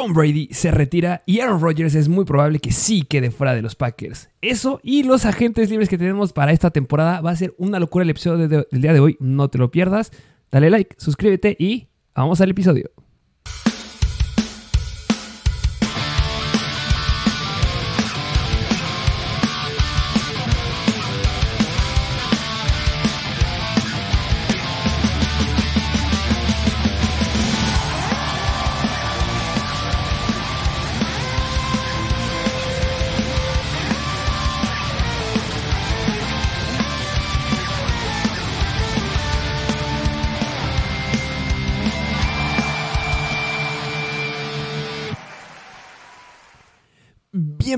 Tom Brady se retira y Aaron Rodgers es muy probable que sí quede fuera de los Packers. Eso y los agentes libres que tenemos para esta temporada va a ser una locura el episodio del día de hoy. No te lo pierdas. Dale like, suscríbete y vamos al episodio.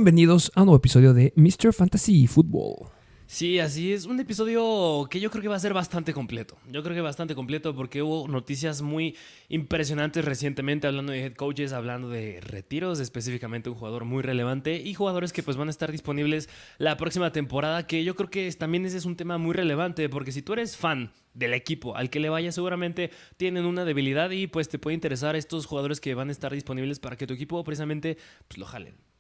Bienvenidos a un nuevo episodio de Mr. Fantasy Football. Sí, así es. Un episodio que yo creo que va a ser bastante completo. Yo creo que bastante completo porque hubo noticias muy impresionantes recientemente hablando de head coaches, hablando de retiros, específicamente un jugador muy relevante y jugadores que pues van a estar disponibles la próxima temporada, que yo creo que también ese es un tema muy relevante porque si tú eres fan del equipo al que le vaya seguramente tienen una debilidad y pues te puede interesar estos jugadores que van a estar disponibles para que tu equipo precisamente pues lo jalen.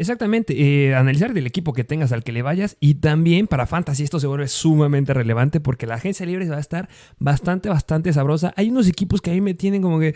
Exactamente, eh, analizar del equipo que tengas al que le vayas y también para Fantasy esto se vuelve sumamente relevante porque la agencia libre va a estar bastante, bastante sabrosa. Hay unos equipos que a mí me tienen como que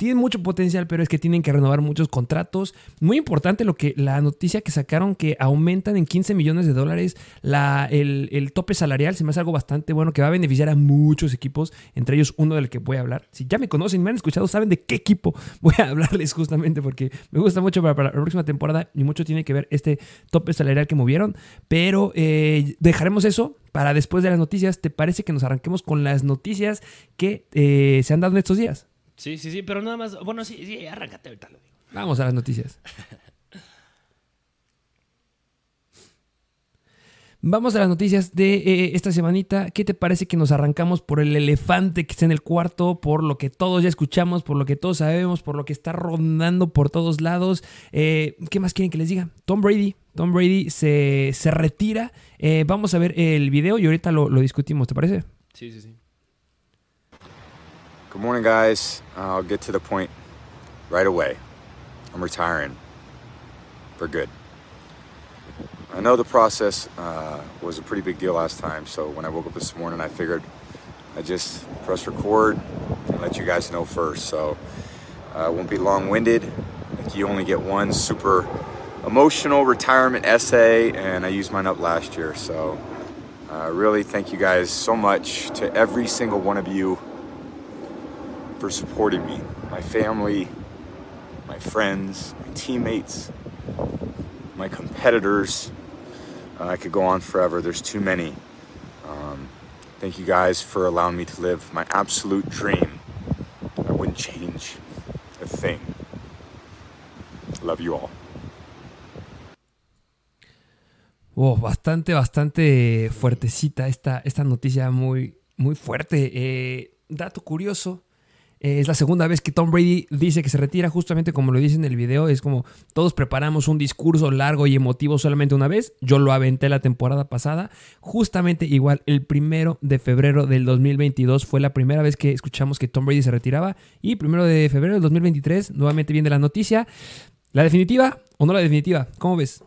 tienen mucho potencial, pero es que tienen que renovar muchos contratos. Muy importante lo que la noticia que sacaron que aumentan en 15 millones de dólares la, el, tope salarial, se me hace algo bastante bueno que va a beneficiar a muchos equipos, entre ellos uno del que voy a hablar. Si ya me conocen, me han escuchado, saben de qué equipo voy a hablarles justamente porque me gusta mucho para, para la próxima temporada y mucho tiene que ver este tope salarial que movieron, pero eh, dejaremos eso para después de las noticias. ¿Te parece que nos arranquemos con las noticias que eh, se han dado en estos días? Sí, sí, sí, pero nada más, bueno, sí, sí, arráncate ahorita lo digo. Vamos a las noticias. Vamos a las noticias de eh, esta semanita. ¿Qué te parece que nos arrancamos por el elefante que está en el cuarto, por lo que todos ya escuchamos, por lo que todos sabemos, por lo que está rondando por todos lados? Eh, ¿Qué más quieren que les diga? Tom Brady. Tom Brady se, retira. Eh, vamos a ver el video y ahorita lo, lo, discutimos, ¿te parece? Sí, sí, sí. Good morning, guys. I'll get to the point right away. I'm retiring for good. I know the process uh, was a pretty big deal last time, so when I woke up this morning, I figured I just press record and let you guys know first. So uh, it won't be long-winded. Like you only get one super emotional retirement essay, and I used mine up last year. So uh, really, thank you guys so much to every single one of you for supporting me, my family, my friends, my teammates, my competitors. Uh, I could go on forever. There's too many. Um, thank you guys for allowing me to live my absolute dream. I wouldn't change a thing. Love you all. Oh, bastante, bastante fuertecita esta, esta noticia, muy, muy fuerte. Eh, dato curioso, es la segunda vez que Tom Brady dice que se retira, justamente como lo dice en el video. Es como todos preparamos un discurso largo y emotivo solamente una vez. Yo lo aventé la temporada pasada. Justamente igual, el primero de febrero del 2022 fue la primera vez que escuchamos que Tom Brady se retiraba. Y primero de febrero del 2023, nuevamente viene la noticia. ¿La definitiva o no la definitiva? ¿Cómo ves?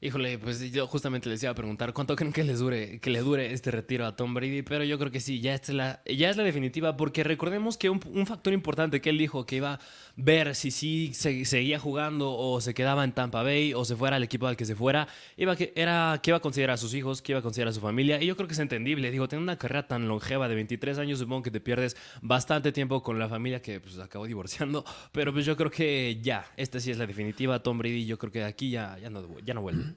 Híjole, pues yo justamente les iba a preguntar cuánto creen que les dure, que le dure este retiro a Tom Brady, pero yo creo que sí, ya es la, ya es la definitiva, porque recordemos que un, factor importante que él dijo que iba ver si sí seguía jugando o se quedaba en Tampa Bay o se fuera al equipo al que se fuera, iba que, era que iba a considerar a sus hijos, que iba a considerar a su familia, y yo creo que es entendible. Digo, tener una carrera tan longeva de 23 años, supongo que te pierdes bastante tiempo con la familia que pues acabó divorciando, pero pues yo creo que ya, esta sí es la definitiva, Tom Brady, yo creo que aquí ya, ya, no, ya no vuelve.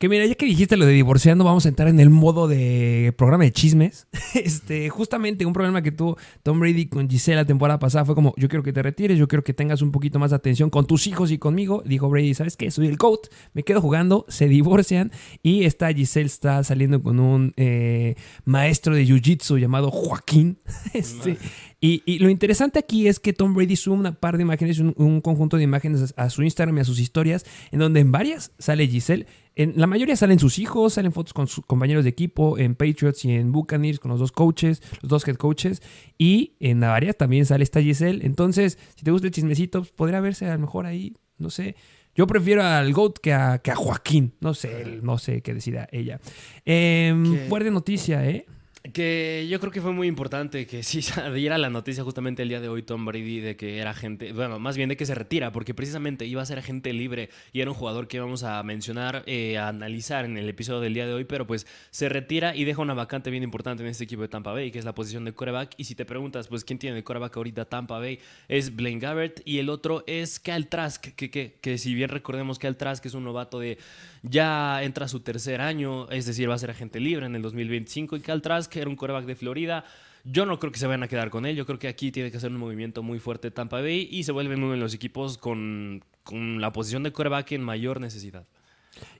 Que mira, ya que dijiste lo de divorciando, vamos a entrar en el modo de programa de chismes. Este, justamente un problema que tuvo Tom Brady con Giselle la temporada pasada fue como, yo quiero que te retires, yo quiero que tengas un poquito más de atención con tus hijos y conmigo. Dijo Brady, ¿sabes qué? Soy el GOAT, me quedo jugando, se divorcian y esta Giselle está saliendo con un eh, maestro de Jiu-Jitsu llamado Joaquín. Este, Y, lo interesante aquí es que Tom Brady sube una par de imágenes, un, conjunto de imágenes a, su Instagram y a sus historias, en donde en varias sale Giselle. En la mayoría salen sus hijos, salen fotos con sus compañeros de equipo, en Patriots y en Buccaneers, con los dos coaches, los dos head coaches. Y en la varias también sale esta Giselle. Entonces, si te gusta el chismecito, pues, podría verse a lo mejor ahí, no sé. Yo prefiero al GOAT que a, que a Joaquín. No sé, no sé qué decida ella. Eh, fuerte noticia, ¿eh? Que yo creo que fue muy importante que sí diera la noticia justamente el día de hoy Tom Brady de que era gente, bueno, más bien de que se retira, porque precisamente iba a ser agente libre y era un jugador que íbamos a mencionar, eh, a analizar en el episodio del día de hoy, pero pues se retira y deja una vacante bien importante en este equipo de Tampa Bay, que es la posición de coreback. Y si te preguntas, pues, ¿quién tiene de coreback ahorita Tampa Bay? Es Blaine Gabbert y el otro es Kyle Trask, que, que, que si bien recordemos que Kyle Trask es un novato de ya entra su tercer año, es decir, va a ser agente libre en el 2025 y Cal Trask era un coreback de Florida. Yo no creo que se vayan a quedar con él. Yo creo que aquí tiene que hacer un movimiento muy fuerte Tampa Bay y se vuelven los equipos con, con la posición de coreback en mayor necesidad.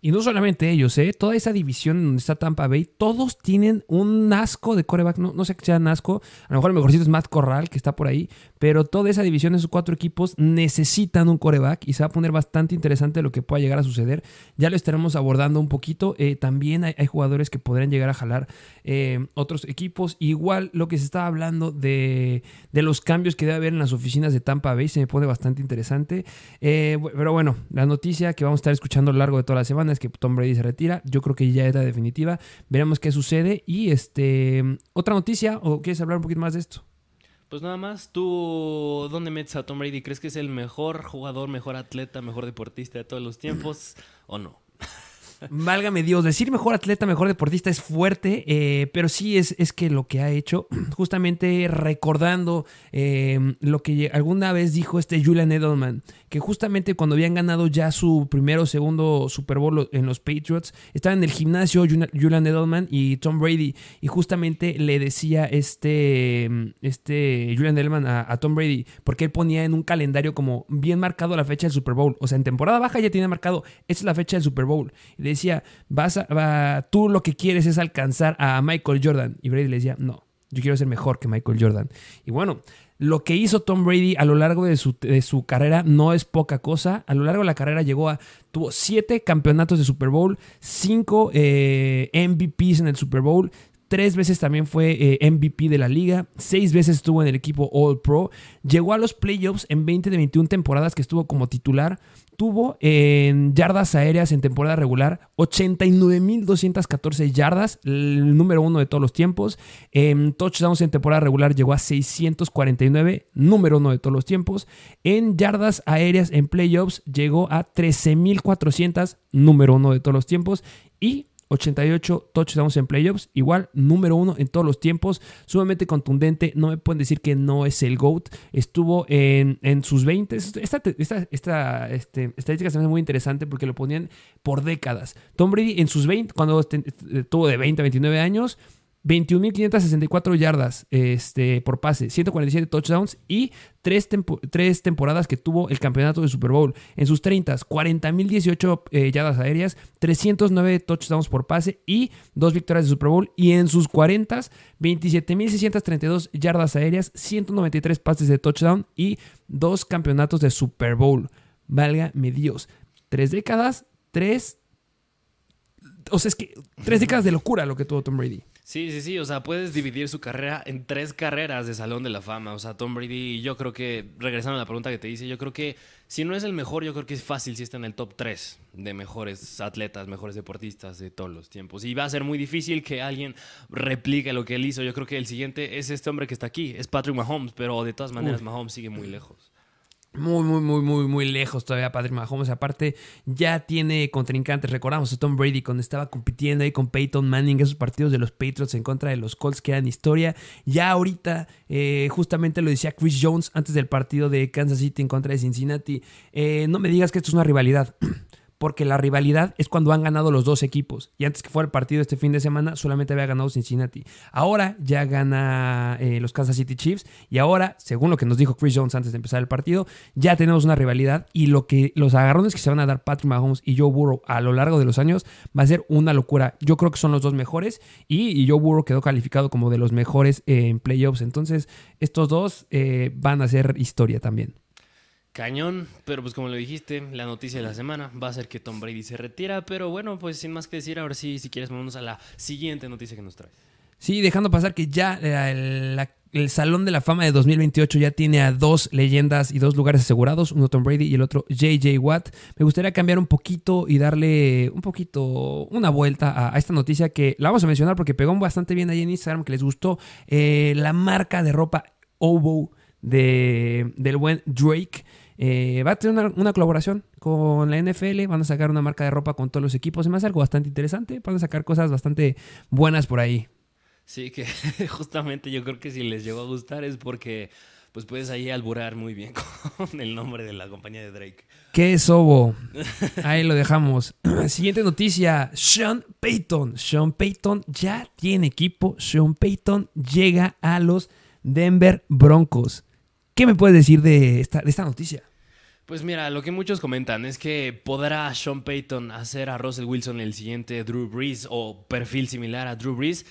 Y no solamente ellos, ¿eh? Toda esa división donde está Tampa Bay, todos tienen un asco de coreback. No, no sé que sea asco. A lo mejor el mejorcito es Matt Corral, que está por ahí. Pero toda esa división, esos cuatro equipos, necesitan un coreback. Y se va a poner bastante interesante lo que pueda llegar a suceder. Ya lo estaremos abordando un poquito. Eh, también hay, jugadores que podrían llegar a jalar eh, otros equipos. Igual lo que se estaba hablando de, de, los cambios que debe haber en las oficinas de Tampa Bay se me pone bastante interesante. Eh, pero bueno, la noticia que vamos a estar escuchando a lo largo de toda la semana es que Tom Brady se retira. Yo creo que ya es la definitiva. Veremos qué sucede. Y este, otra noticia, ¿o quieres hablar un poquito más de esto? Pues nada más, ¿tú dónde metes a Tom Brady? ¿Crees que es el mejor jugador, mejor atleta, mejor deportista de todos los tiempos o no? Válgame Dios, decir mejor atleta, mejor deportista es fuerte, eh, pero sí es, es, que lo que ha hecho, justamente recordando eh, lo que alguna vez dijo este Julian Edelman, que justamente cuando habían ganado ya su primero o segundo Super Bowl en los Patriots, estaba en el gimnasio Julian Edelman y Tom Brady, y justamente le decía este, este Julian Edelman a, Tom Brady, porque él ponía en un calendario como bien marcado la fecha del Super Bowl, o sea, en temporada baja ya tiene marcado, esta es la fecha del Super Bowl decía, vas a, tú lo que quieres es alcanzar a Michael Jordan. Y Brady le decía, no, yo quiero ser mejor que Michael Jordan. Y bueno, lo que hizo Tom Brady a lo largo de su, de su, carrera no es poca cosa. A lo largo de la carrera llegó a. Tuvo siete campeonatos de Super Bowl, cinco eh, MVPs en el Super Bowl. Tres veces también fue eh, MVP de la liga. Seis veces estuvo en el equipo All Pro. Llegó a los playoffs en 20 de 21 temporadas que estuvo como titular tuvo en yardas aéreas en temporada regular 89.214 yardas, el número uno de todos los tiempos. En touchdowns en temporada regular llegó a 649, número uno de todos los tiempos. En yardas aéreas en playoffs llegó a 13.400, número uno de todos los tiempos. Y 88 touchdowns en playoffs, igual número uno en todos los tiempos, sumamente contundente, no me pueden decir que no es el GOAT, estuvo en, sus 20, esta, esta, esta este, estadística es muy interesante porque lo ponían por décadas. Tom Brady en sus 20, cuando tuvo de 20 a 29 años, 21.564 yardas este, por pase, 147 touchdowns y tres, temporadas que tuvo el campeonato de Super Bowl. En sus 30, 40.018 eh, yardas aéreas, 309 touchdowns por pase y dos victorias de Super Bowl. Y en sus 40, 27.632 yardas aéreas, 193 pases de touchdown y dos campeonatos de Super Bowl. Válgame Dios. Tres décadas, tres... O sea, es que tres décadas de locura lo que tuvo Tom Brady. Sí, sí, sí. O sea, puedes dividir su carrera en tres carreras de Salón de la Fama. O sea, Tom Brady, yo creo que, regresando a la pregunta que te hice, yo creo que si no es el mejor, yo creo que es fácil si está en el top 3 de mejores atletas, mejores deportistas de todos los tiempos. Y va a ser muy difícil que alguien replique lo que él hizo. Yo creo que el siguiente es este hombre que está aquí, es Patrick Mahomes, pero de todas maneras Mahomes sigue muy lejos muy, muy, muy, muy, muy lejos todavía Patrick Mahomes. Aparte, ya tiene contrincantes. Recordamos a Tom Brady cuando estaba compitiendo ahí con Peyton Manning, esos partidos de los Patriots en contra de los Colts que eran historia. Ya ahorita, eh, justamente lo decía Chris Jones antes del partido de Kansas City en contra de Cincinnati. Eh, no me digas que esto es una rivalidad. porque la rivalidad es cuando han ganado los dos equipos. Y antes que fuera el partido este fin de semana, solamente había ganado Cincinnati. Ahora ya gana eh, los Kansas City Chiefs y ahora, según lo que nos dijo Chris Jones antes de empezar el partido, ya tenemos una rivalidad y lo que los agarrones que se van a dar Patrick Mahomes y Joe Burrow a lo largo de los años va a ser una locura. Yo creo que son los dos mejores y, Joe Burrow quedó calificado como de los mejores en playoffs. Entonces, estos dos eh, van a ser historia también. Cañón, pero pues como lo dijiste, la noticia de la semana va a ser que Tom Brady se retira, pero bueno, pues sin más que decir, ahora sí, si quieres, vamos a la siguiente noticia que nos trae. Sí, dejando pasar que ya el, el, Salón de la Fama de 2028 ya tiene a dos leyendas y dos lugares asegurados, uno Tom Brady y el otro JJ Watt. Me gustaría cambiar un poquito y darle un poquito una vuelta a, esta noticia que la vamos a mencionar porque pegó bastante bien ahí en Instagram, que les gustó eh, la marca de ropa Obo de, del buen Drake. Eh, va a tener una, colaboración con la NFL, van a sacar una marca de ropa con todos los equipos, me hace algo bastante interesante, van a sacar cosas bastante buenas por ahí. Sí, que justamente yo creo que si les llegó a gustar es porque pues puedes ahí alburar muy bien con el nombre de la compañía de Drake. ¿Qué es Obo? Ahí lo dejamos. Siguiente noticia, Sean Payton. Sean Payton ya tiene equipo, Sean Payton llega a los Denver Broncos. ¿Qué me puedes decir de esta, de esta noticia? Pues mira, lo que muchos comentan es que podrá Sean Payton hacer a Russell Wilson el siguiente Drew Brees o perfil similar a Drew Brees.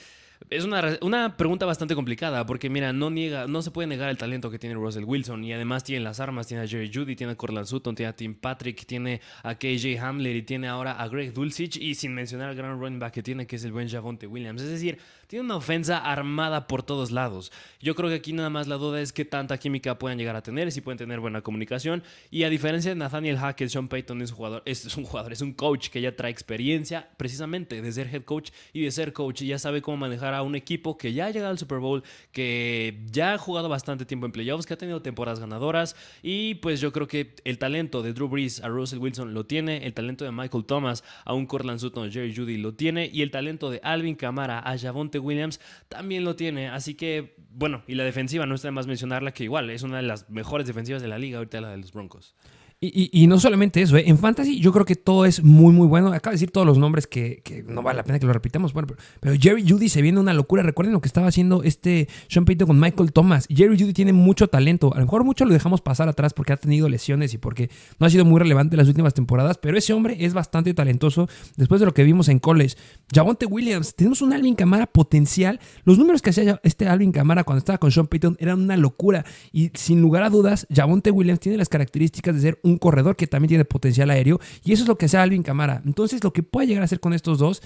Es una, una, pregunta bastante complicada porque, mira, no, niega, no se puede negar el talento que tiene Russell Wilson y además tiene las armas, tiene a Jerry Judy, tiene a Cortland Sutton, tiene a Tim Patrick, tiene a KJ Hamler y tiene ahora a Greg Dulcich y sin mencionar al gran running back que tiene que es el buen Javonte Williams. Es decir, tiene una ofensa armada por todos lados. Yo creo que aquí nada más la duda es qué tanta química puedan llegar a tener, si pueden tener buena comunicación y a diferencia de Nathaniel Hackett, Sean Payton es un jugador, es un jugador, es un coach que ya trae experiencia precisamente de ser head coach y de ser coach y ya sabe cómo manejar a un equipo que ya ha llegado al Super Bowl, que ya ha jugado bastante tiempo en playoffs, que ha tenido temporadas ganadoras. Y pues yo creo que el talento de Drew Brees a Russell Wilson lo tiene, el talento de Michael Thomas a un Cortland Sutton, Jerry Judy lo tiene, y el talento de Alvin Kamara a Javonte Williams también lo tiene. Así que, bueno, y la defensiva, no está más mencionarla, que igual es una de las mejores defensivas de la liga, ahorita la de los Broncos. Y, no solamente eso, ¿eh? en Fantasy yo creo que todo es muy, muy bueno. Acabo de decir todos los nombres que, no vale la pena que lo repitamos. Bueno, pero, Jerry Judy se viene una locura. Recuerden lo que estaba haciendo este Sean Payton con Michael Thomas. Jerry Judy tiene mucho talento. A lo mejor mucho lo dejamos pasar atrás porque ha tenido lesiones y porque no ha sido muy relevante las últimas temporadas. Pero ese hombre es bastante talentoso después de lo que vimos en college. Javonte Williams, tenemos un Alvin Camara potencial. Los números que hacía este Alvin Camara cuando estaba con Sean Payton eran una locura. Y sin lugar a dudas, Javonte Williams tiene las características de ser un un corredor que también tiene potencial aéreo y eso es lo que hace Alvin Camara. Entonces, lo que puede llegar a hacer con estos dos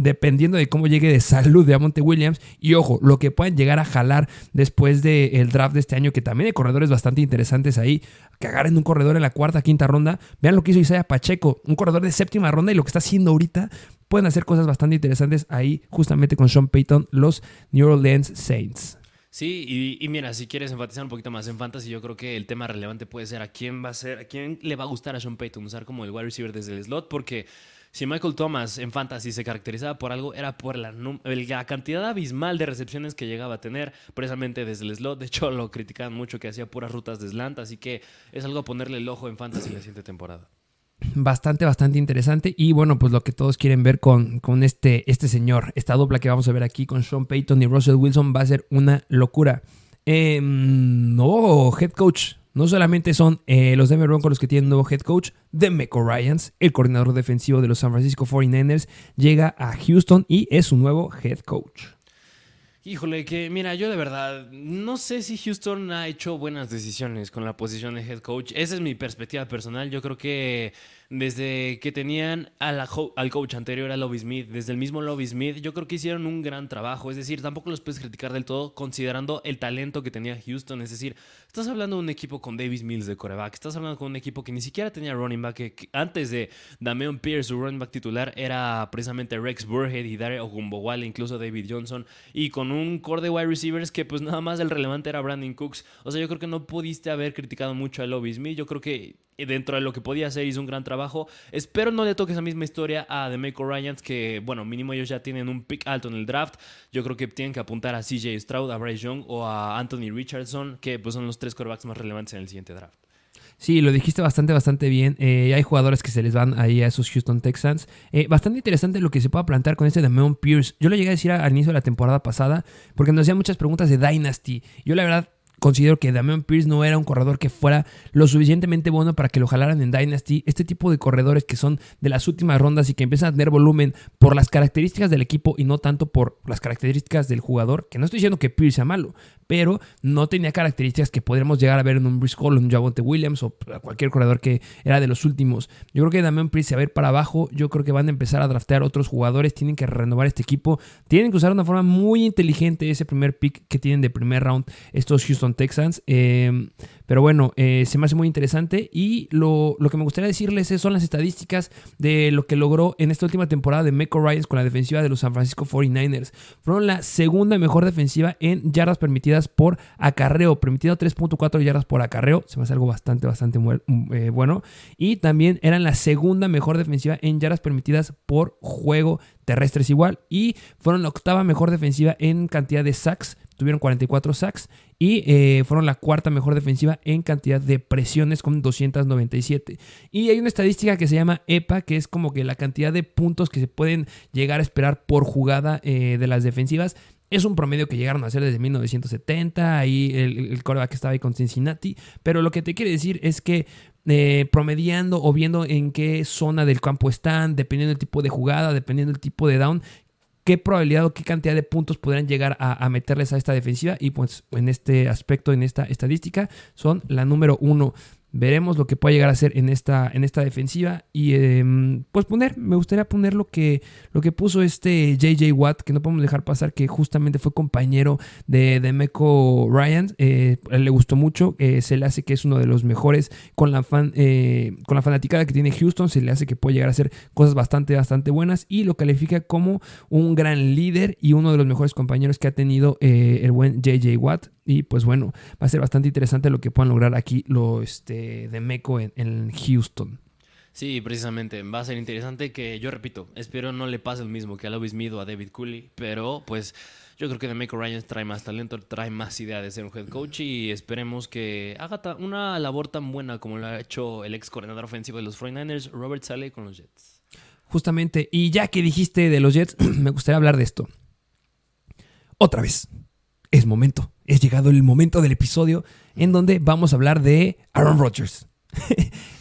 dependiendo de cómo llegue de salud de Amonte Williams. Y ojo, lo que pueden llegar a jalar después del draft de este año, que también hay corredores bastante interesantes ahí, que agarren un corredor en la cuarta, quinta ronda. Vean lo que hizo Isaiah Pacheco, un corredor de séptima ronda y lo que está haciendo ahorita. Pueden hacer cosas bastante interesantes ahí, justamente con Sean Payton, los New Orleans Saints. Sí, y, mira, si quieres enfatizar un poquito más en fantasy, yo creo que el tema relevante puede ser a quién va a ser, a quién le va a gustar a Sean Payton usar como el wide receiver desde el slot, porque si Michael Thomas en fantasy se caracterizaba por algo, era por la, la, cantidad abismal de recepciones que llegaba a tener precisamente desde el slot. De hecho, lo criticaban mucho que hacía puras rutas de slant, así que es algo a ponerle el ojo en fantasy la siguiente temporada bastante, bastante interesante. Y bueno, pues lo que todos quieren ver con, con este, este señor, esta dupla que vamos a ver aquí con Sean Payton y Russell Wilson va a ser una locura. Eh, nuevo head coach. No solamente son eh, los Denver Broncos los que tienen nuevo head coach, Demeco Ryans, el coordinador defensivo de los San Francisco 49ers, llega a Houston y es su nuevo head coach. Híjole, que mira, yo de verdad no sé si Houston ha hecho buenas decisiones con la posición de head coach. Esa es mi perspectiva personal. Yo creo que desde que tenían al coach anterior, a Lobby Smith, desde el mismo Lobby Smith, yo creo que hicieron un gran trabajo. Es decir, tampoco los puedes criticar del todo considerando el talento que tenía Houston. Es decir, estás hablando de un equipo con Davis Mills de coreback, estás hablando con un equipo que ni siquiera tenía running back, antes de Damian Pierce, su running back titular, era precisamente Rex Burhead y Dare Ogumbowale, incluso David Johnson, y con un core de wide receivers que pues nada más el relevante era Brandon Cooks. O sea, yo creo que no pudiste haber criticado mucho a Lobby Smith. Yo creo que dentro de lo que podía hacer hizo un gran trabajo. Espero no le toque esa misma historia a The Make Ryans, que bueno, mínimo ellos ya tienen un pick alto en el draft. Yo creo que tienen que apuntar a CJ Stroud, a Bryce Young o a Anthony Richardson, que pues son los tres quarterbacks más relevantes en el siguiente draft. Sí, lo dijiste bastante, bastante bien. Eh, hay jugadores que se les van ahí a esos Houston Texans. Eh, bastante interesante lo que se pueda plantear con este de Meon Pierce. Yo lo llegué a decir al inicio de la temporada pasada porque nos hacían muchas preguntas de Dynasty. Yo la verdad considero que Damian Pierce no era un corredor que fuera lo suficientemente bueno para que lo jalaran en Dynasty. Este tipo de corredores que son de las últimas rondas y que empiezan a tener volumen por las características del equipo y no tanto por las características del jugador, que no estoy diciendo que Pierce sea malo, pero no tenía características que podríamos llegar a ver en un Brice Hall, en un Javonte Williams o cualquier corredor que era de los últimos. Yo creo que Damian Pierce a ir para abajo, yo creo que van a empezar a draftear otros jugadores, tienen que renovar este equipo, tienen que usar una forma muy inteligente ese primer pick que tienen de primer round estos Houston Texans. Em, pero bueno, eh, se me hace muy interesante y lo, que me gustaría decirles son las estadísticas de lo que logró en esta última temporada de Meco Ryans con la defensiva de los San Francisco 49ers. Fueron la segunda mejor defensiva en yardas permitidas por acarreo, permitido 3.4 yardas por acarreo, se me hace algo bastante, bastante eh, bueno. Y también eran la segunda mejor defensiva en yardas permitidas por juego terrestres igual. Y fueron la octava mejor defensiva en cantidad de sacks tuvieron 44 sacks y eh, fueron la cuarta mejor defensiva en cantidad de presiones con 297. Y hay una estadística que se llama EPA, que es como que la cantidad de puntos que se pueden llegar a esperar por jugada eh, de las defensivas. Es un promedio que llegaron a hacer desde 1970, ahí el, el que estaba ahí con Cincinnati, pero lo que te quiere decir es que eh, promediando o viendo en qué zona del campo están, dependiendo del tipo de jugada, dependiendo del tipo de down, qué probabilidad o qué cantidad de puntos podrán llegar a, meterles a esta defensiva. Y pues en este aspecto, en esta estadística, son la número uno. Veremos lo que puede llegar a ser en esta, en esta defensiva. Y em, pues poner, me gustaría poner lo que, lo que puso este JJ Watt, que no podemos dejar pasar, que justamente fue compañero de, de Meco Ryan. Eh, le gustó mucho, eh, se le hace que es uno de los mejores con la, fan, eh, con la fanaticada que tiene Houston. Se le hace que puede llegar a hacer cosas bastante, bastante buenas. Y lo califica como un gran líder y uno de los mejores compañeros que ha tenido el buen JJ Watt. Y pues bueno, va a ser bastante interesante lo que puedan lograr aquí lo, este, de Meco en, Houston. Sí, precisamente. Va a ser interesante que, yo repito, espero no le pase el mismo que a Lovis Mido a David Cooley, pero pues yo creo que de Meco Ryan trae más talento, trae más idea de ser un head coach y esperemos que haga una labor tan buena como lo ha hecho el ex coordinador ofensivo de los 49ers, Robert Saleh, con los Jets. Justamente, y ya que dijiste de los Jets, me gustaría hablar de esto. Otra vez es momento, es llegado el momento del episodio en donde vamos a hablar de Aaron Rodgers.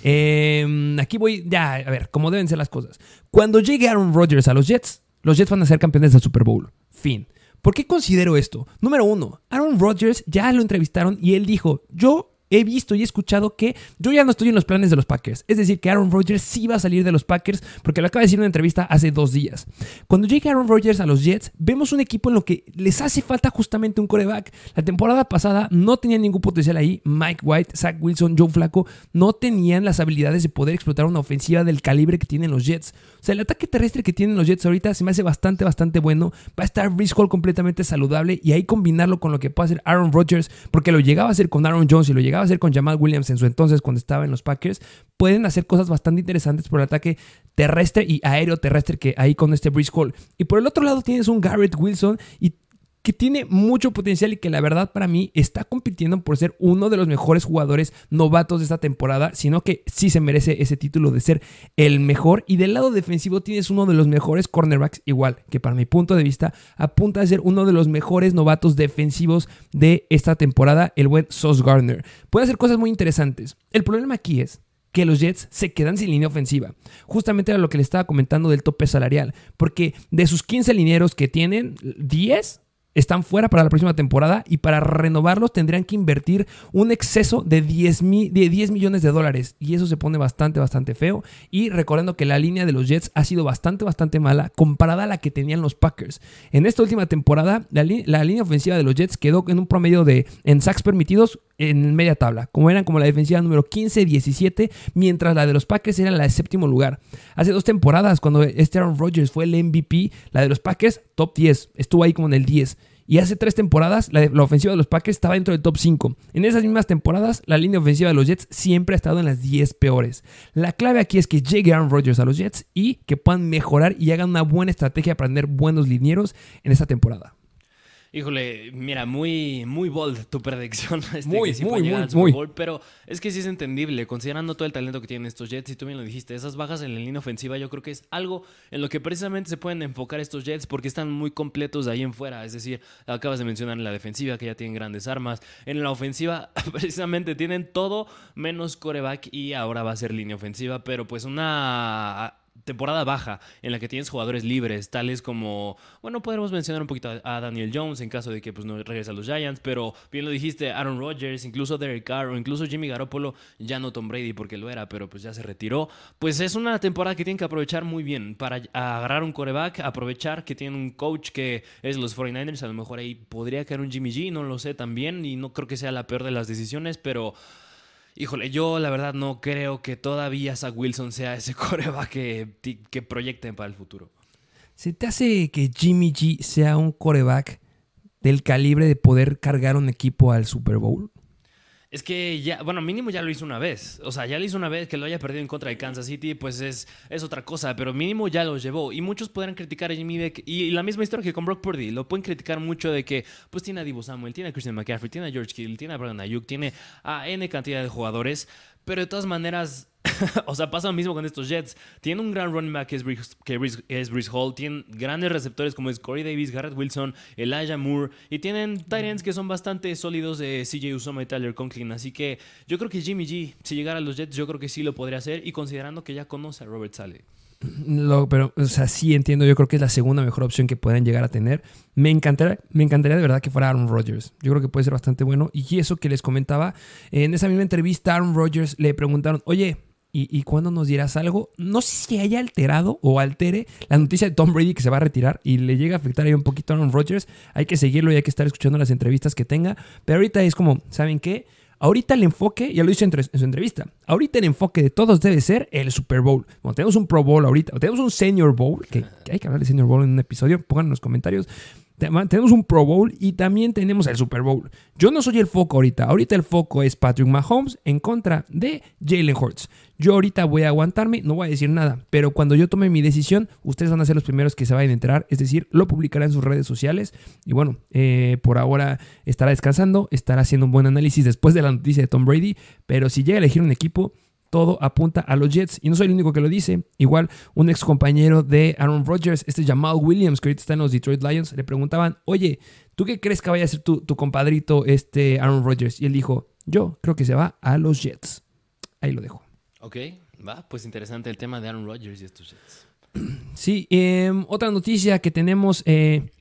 Em, aquí voy, ya, a ver, cómo deben ser las cosas. Cuando llegue Aaron Rodgers a los Jets, los Jets van a ser campeones del Super Bowl. Fin. ¿Por qué considero esto? Número uno, Aaron Rodgers ya lo entrevistaron y él dijo, yo he visto y he escuchado que yo ya no estoy en los planes de los Packers. Es decir, que Aaron Rodgers sí va a salir de los Packers porque lo acaba de decir en una entrevista hace dos días. Cuando llegue Aaron Rodgers a los Jets, vemos un equipo en lo que les hace falta justamente un coreback. La temporada pasada no tenían ningún potencial ahí. Mike White, Zach Wilson, Joe Flacco no tenían las habilidades de poder explotar una ofensiva del calibre que tienen los Jets. O sea, el ataque terrestre que tienen los Jets ahorita se me hace bastante, bastante bueno. Va a estar Hall completamente saludable y ahí combinarlo con lo que puede hacer Aaron Rodgers, porque lo llegaba a hacer con Aaron Jones y lo llegaba a hacer con Jamal Williams en su entonces cuando estaba en los Packers, pueden hacer cosas bastante interesantes por el ataque terrestre y aéreo terrestre que hay con este Hall. Y por el otro lado tienes un Garrett Wilson y que tiene mucho potencial y que la verdad para mí está compitiendo por ser uno de los mejores jugadores novatos de esta temporada, sino que sí se merece ese título de ser el mejor. Y del lado defensivo tienes uno de los mejores cornerbacks, igual que para mi punto de vista apunta a ser uno de los mejores novatos defensivos de esta temporada, el buen Sauce Gardner. Puede hacer cosas muy interesantes. El problema aquí es que los Jets se quedan sin línea ofensiva. Justamente era lo que le estaba comentando del tope salarial, porque de sus 15 linieros que tienen, 10 están fuera para la próxima temporada y para renovarlos tendrían que invertir un exceso de 10, de 10, millones de dólares y eso se pone bastante, bastante feo. Y recordando que la línea de los Jets ha sido bastante, bastante mala comparada a la que tenían los Packers. En esta última temporada, la, línea ofensiva de los Jets quedó en un promedio de en sacks permitidos en media tabla, como eran como la defensiva número 15-17, mientras la de los Packers era la de séptimo lugar. Hace dos temporadas, cuando este Aaron Rodgers fue el MVP, la de los Packers, top 10, estuvo ahí como en el 10. Y hace tres temporadas la, ofensiva de los Packers estaba dentro del top 5. En esas mismas temporadas, la línea ofensiva de los Jets siempre ha estado en las 10 peores. La clave aquí es que llegue Aaron Rodgers a los Jets y que puedan mejorar y hagan una buena estrategia para tener buenos linieros en esta temporada. Híjole, mira, muy, muy bold tu predicción. Este, Muy, que sí muy, muy. Bowl, pero es que sí es entendible, considerando todo el talento que tienen estos Jets, y tú bien lo dijiste, esas bajas en la línea ofensiva, yo creo que es algo en lo que precisamente se pueden enfocar estos Jets porque están muy completos de ahí en fuera. Es decir, acabas de mencionar en la defensiva que ya tienen grandes armas. En la ofensiva, precisamente tienen todo menos coreback y ahora va a ser línea ofensiva, pero pues una temporada baja en la que tienes jugadores libres, tales como, bueno, podemos mencionar un poquito a Daniel Jones en caso de que pues, no regrese a los Giants, pero bien lo dijiste, Aaron Rodgers, incluso Derek Carr o incluso Jimmy Garoppolo, ya no Tom Brady porque lo era, pero pues ya se retiró. Pues es una temporada que tienen que aprovechar muy bien para agarrar un coreback, aprovechar que tienen un coach que es los 49ers, a lo mejor ahí podría caer un Jimmy G, no lo sé también, y no creo que sea la peor de las decisiones, pero... Híjole, yo la verdad no creo que todavía Zach Wilson sea ese coreback que, que proyecten para el futuro. ¿Se te hace que Jimmy G sea un coreback del calibre de poder cargar un equipo al Super Bowl? Es que ya, bueno, mínimo ya lo hizo una vez. O sea, ya lo hizo una vez que lo haya perdido en contra de Kansas City, pues es, es otra cosa, pero mínimo ya lo llevó. Y muchos podrán criticar a Jimmy Beck. Y la misma historia que con Brock Purdy. Lo pueden criticar mucho de que, pues tiene a Divo Samuel, tiene a Christian McCaffrey, tiene a George Kittle, tiene a Brandon Ayuk, tiene a N cantidad de jugadores. Pero de todas maneras, o sea, pasa lo mismo con estos Jets. Tienen un gran running back que es Brees, que es Brees Hall. Tienen grandes receptores como es Corey Davis, Garrett Wilson, Elijah Moore. Y tienen ends que son bastante sólidos de CJ Usoma y Tyler Conklin. Así que yo creo que Jimmy G, si llegara a los Jets, yo creo que sí lo podría hacer. Y considerando que ya conoce a Robert Sale. Pero, o sea, sí entiendo. Yo creo que es la segunda mejor opción que puedan llegar a tener. Me encantaría, me encantaría de verdad que fuera Aaron Rodgers. Yo creo que puede ser bastante bueno. Y eso que les comentaba, en esa misma entrevista, Aaron Rodgers le preguntaron, oye, ¿y, y cuándo nos dirás algo? No sé si haya alterado o altere la noticia de Tom Brady que se va a retirar y le llega a afectar ahí un poquito a Aaron Rodgers. Hay que seguirlo y hay que estar escuchando las entrevistas que tenga. Pero ahorita es como, ¿saben qué? Ahorita el enfoque, ya lo hizo en, su entrevista, ahorita el enfoque de todos debe ser el Super Bowl. Bueno, tenemos un Pro Bowl ahorita, o tenemos un Senior Bowl, que, que hay que hablar de Senior Bowl en un episodio, pongan en los comentarios. Te- Tenemos un Pro Bowl y también tenemos el Super Bowl. Yo no soy el foco ahorita. Ahorita el foco es Patrick Mahomes en contra de Jalen Hurts. Yo ahorita voy a aguantarme, no voy a decir nada. Pero cuando yo tome mi decisión, ustedes van a ser los primeros que se vayan a enterar. Es decir, lo publicará en sus redes sociales. Y bueno, eh, por ahora estará descansando, estará haciendo un buen análisis después de la noticia de Tom Brady. Pero si llega a elegir un equipo, todo apunta a los Jets. Y no soy el único que lo dice. Igual, un ex compañero de Aaron Rodgers, este Jamal Williams, que ahorita está en los Detroit Lions, le preguntaban, oye, ¿tú qué crees que vaya a ser tu, tu compadrito, este Aaron Rodgers? Y él dijo, yo creo que se va a los Jets. Ahí lo dejo. Ok, va, pues interesante el tema de Aaron Rodgers y estos Jets. Sí, em, otra noticia que tenemos, eh,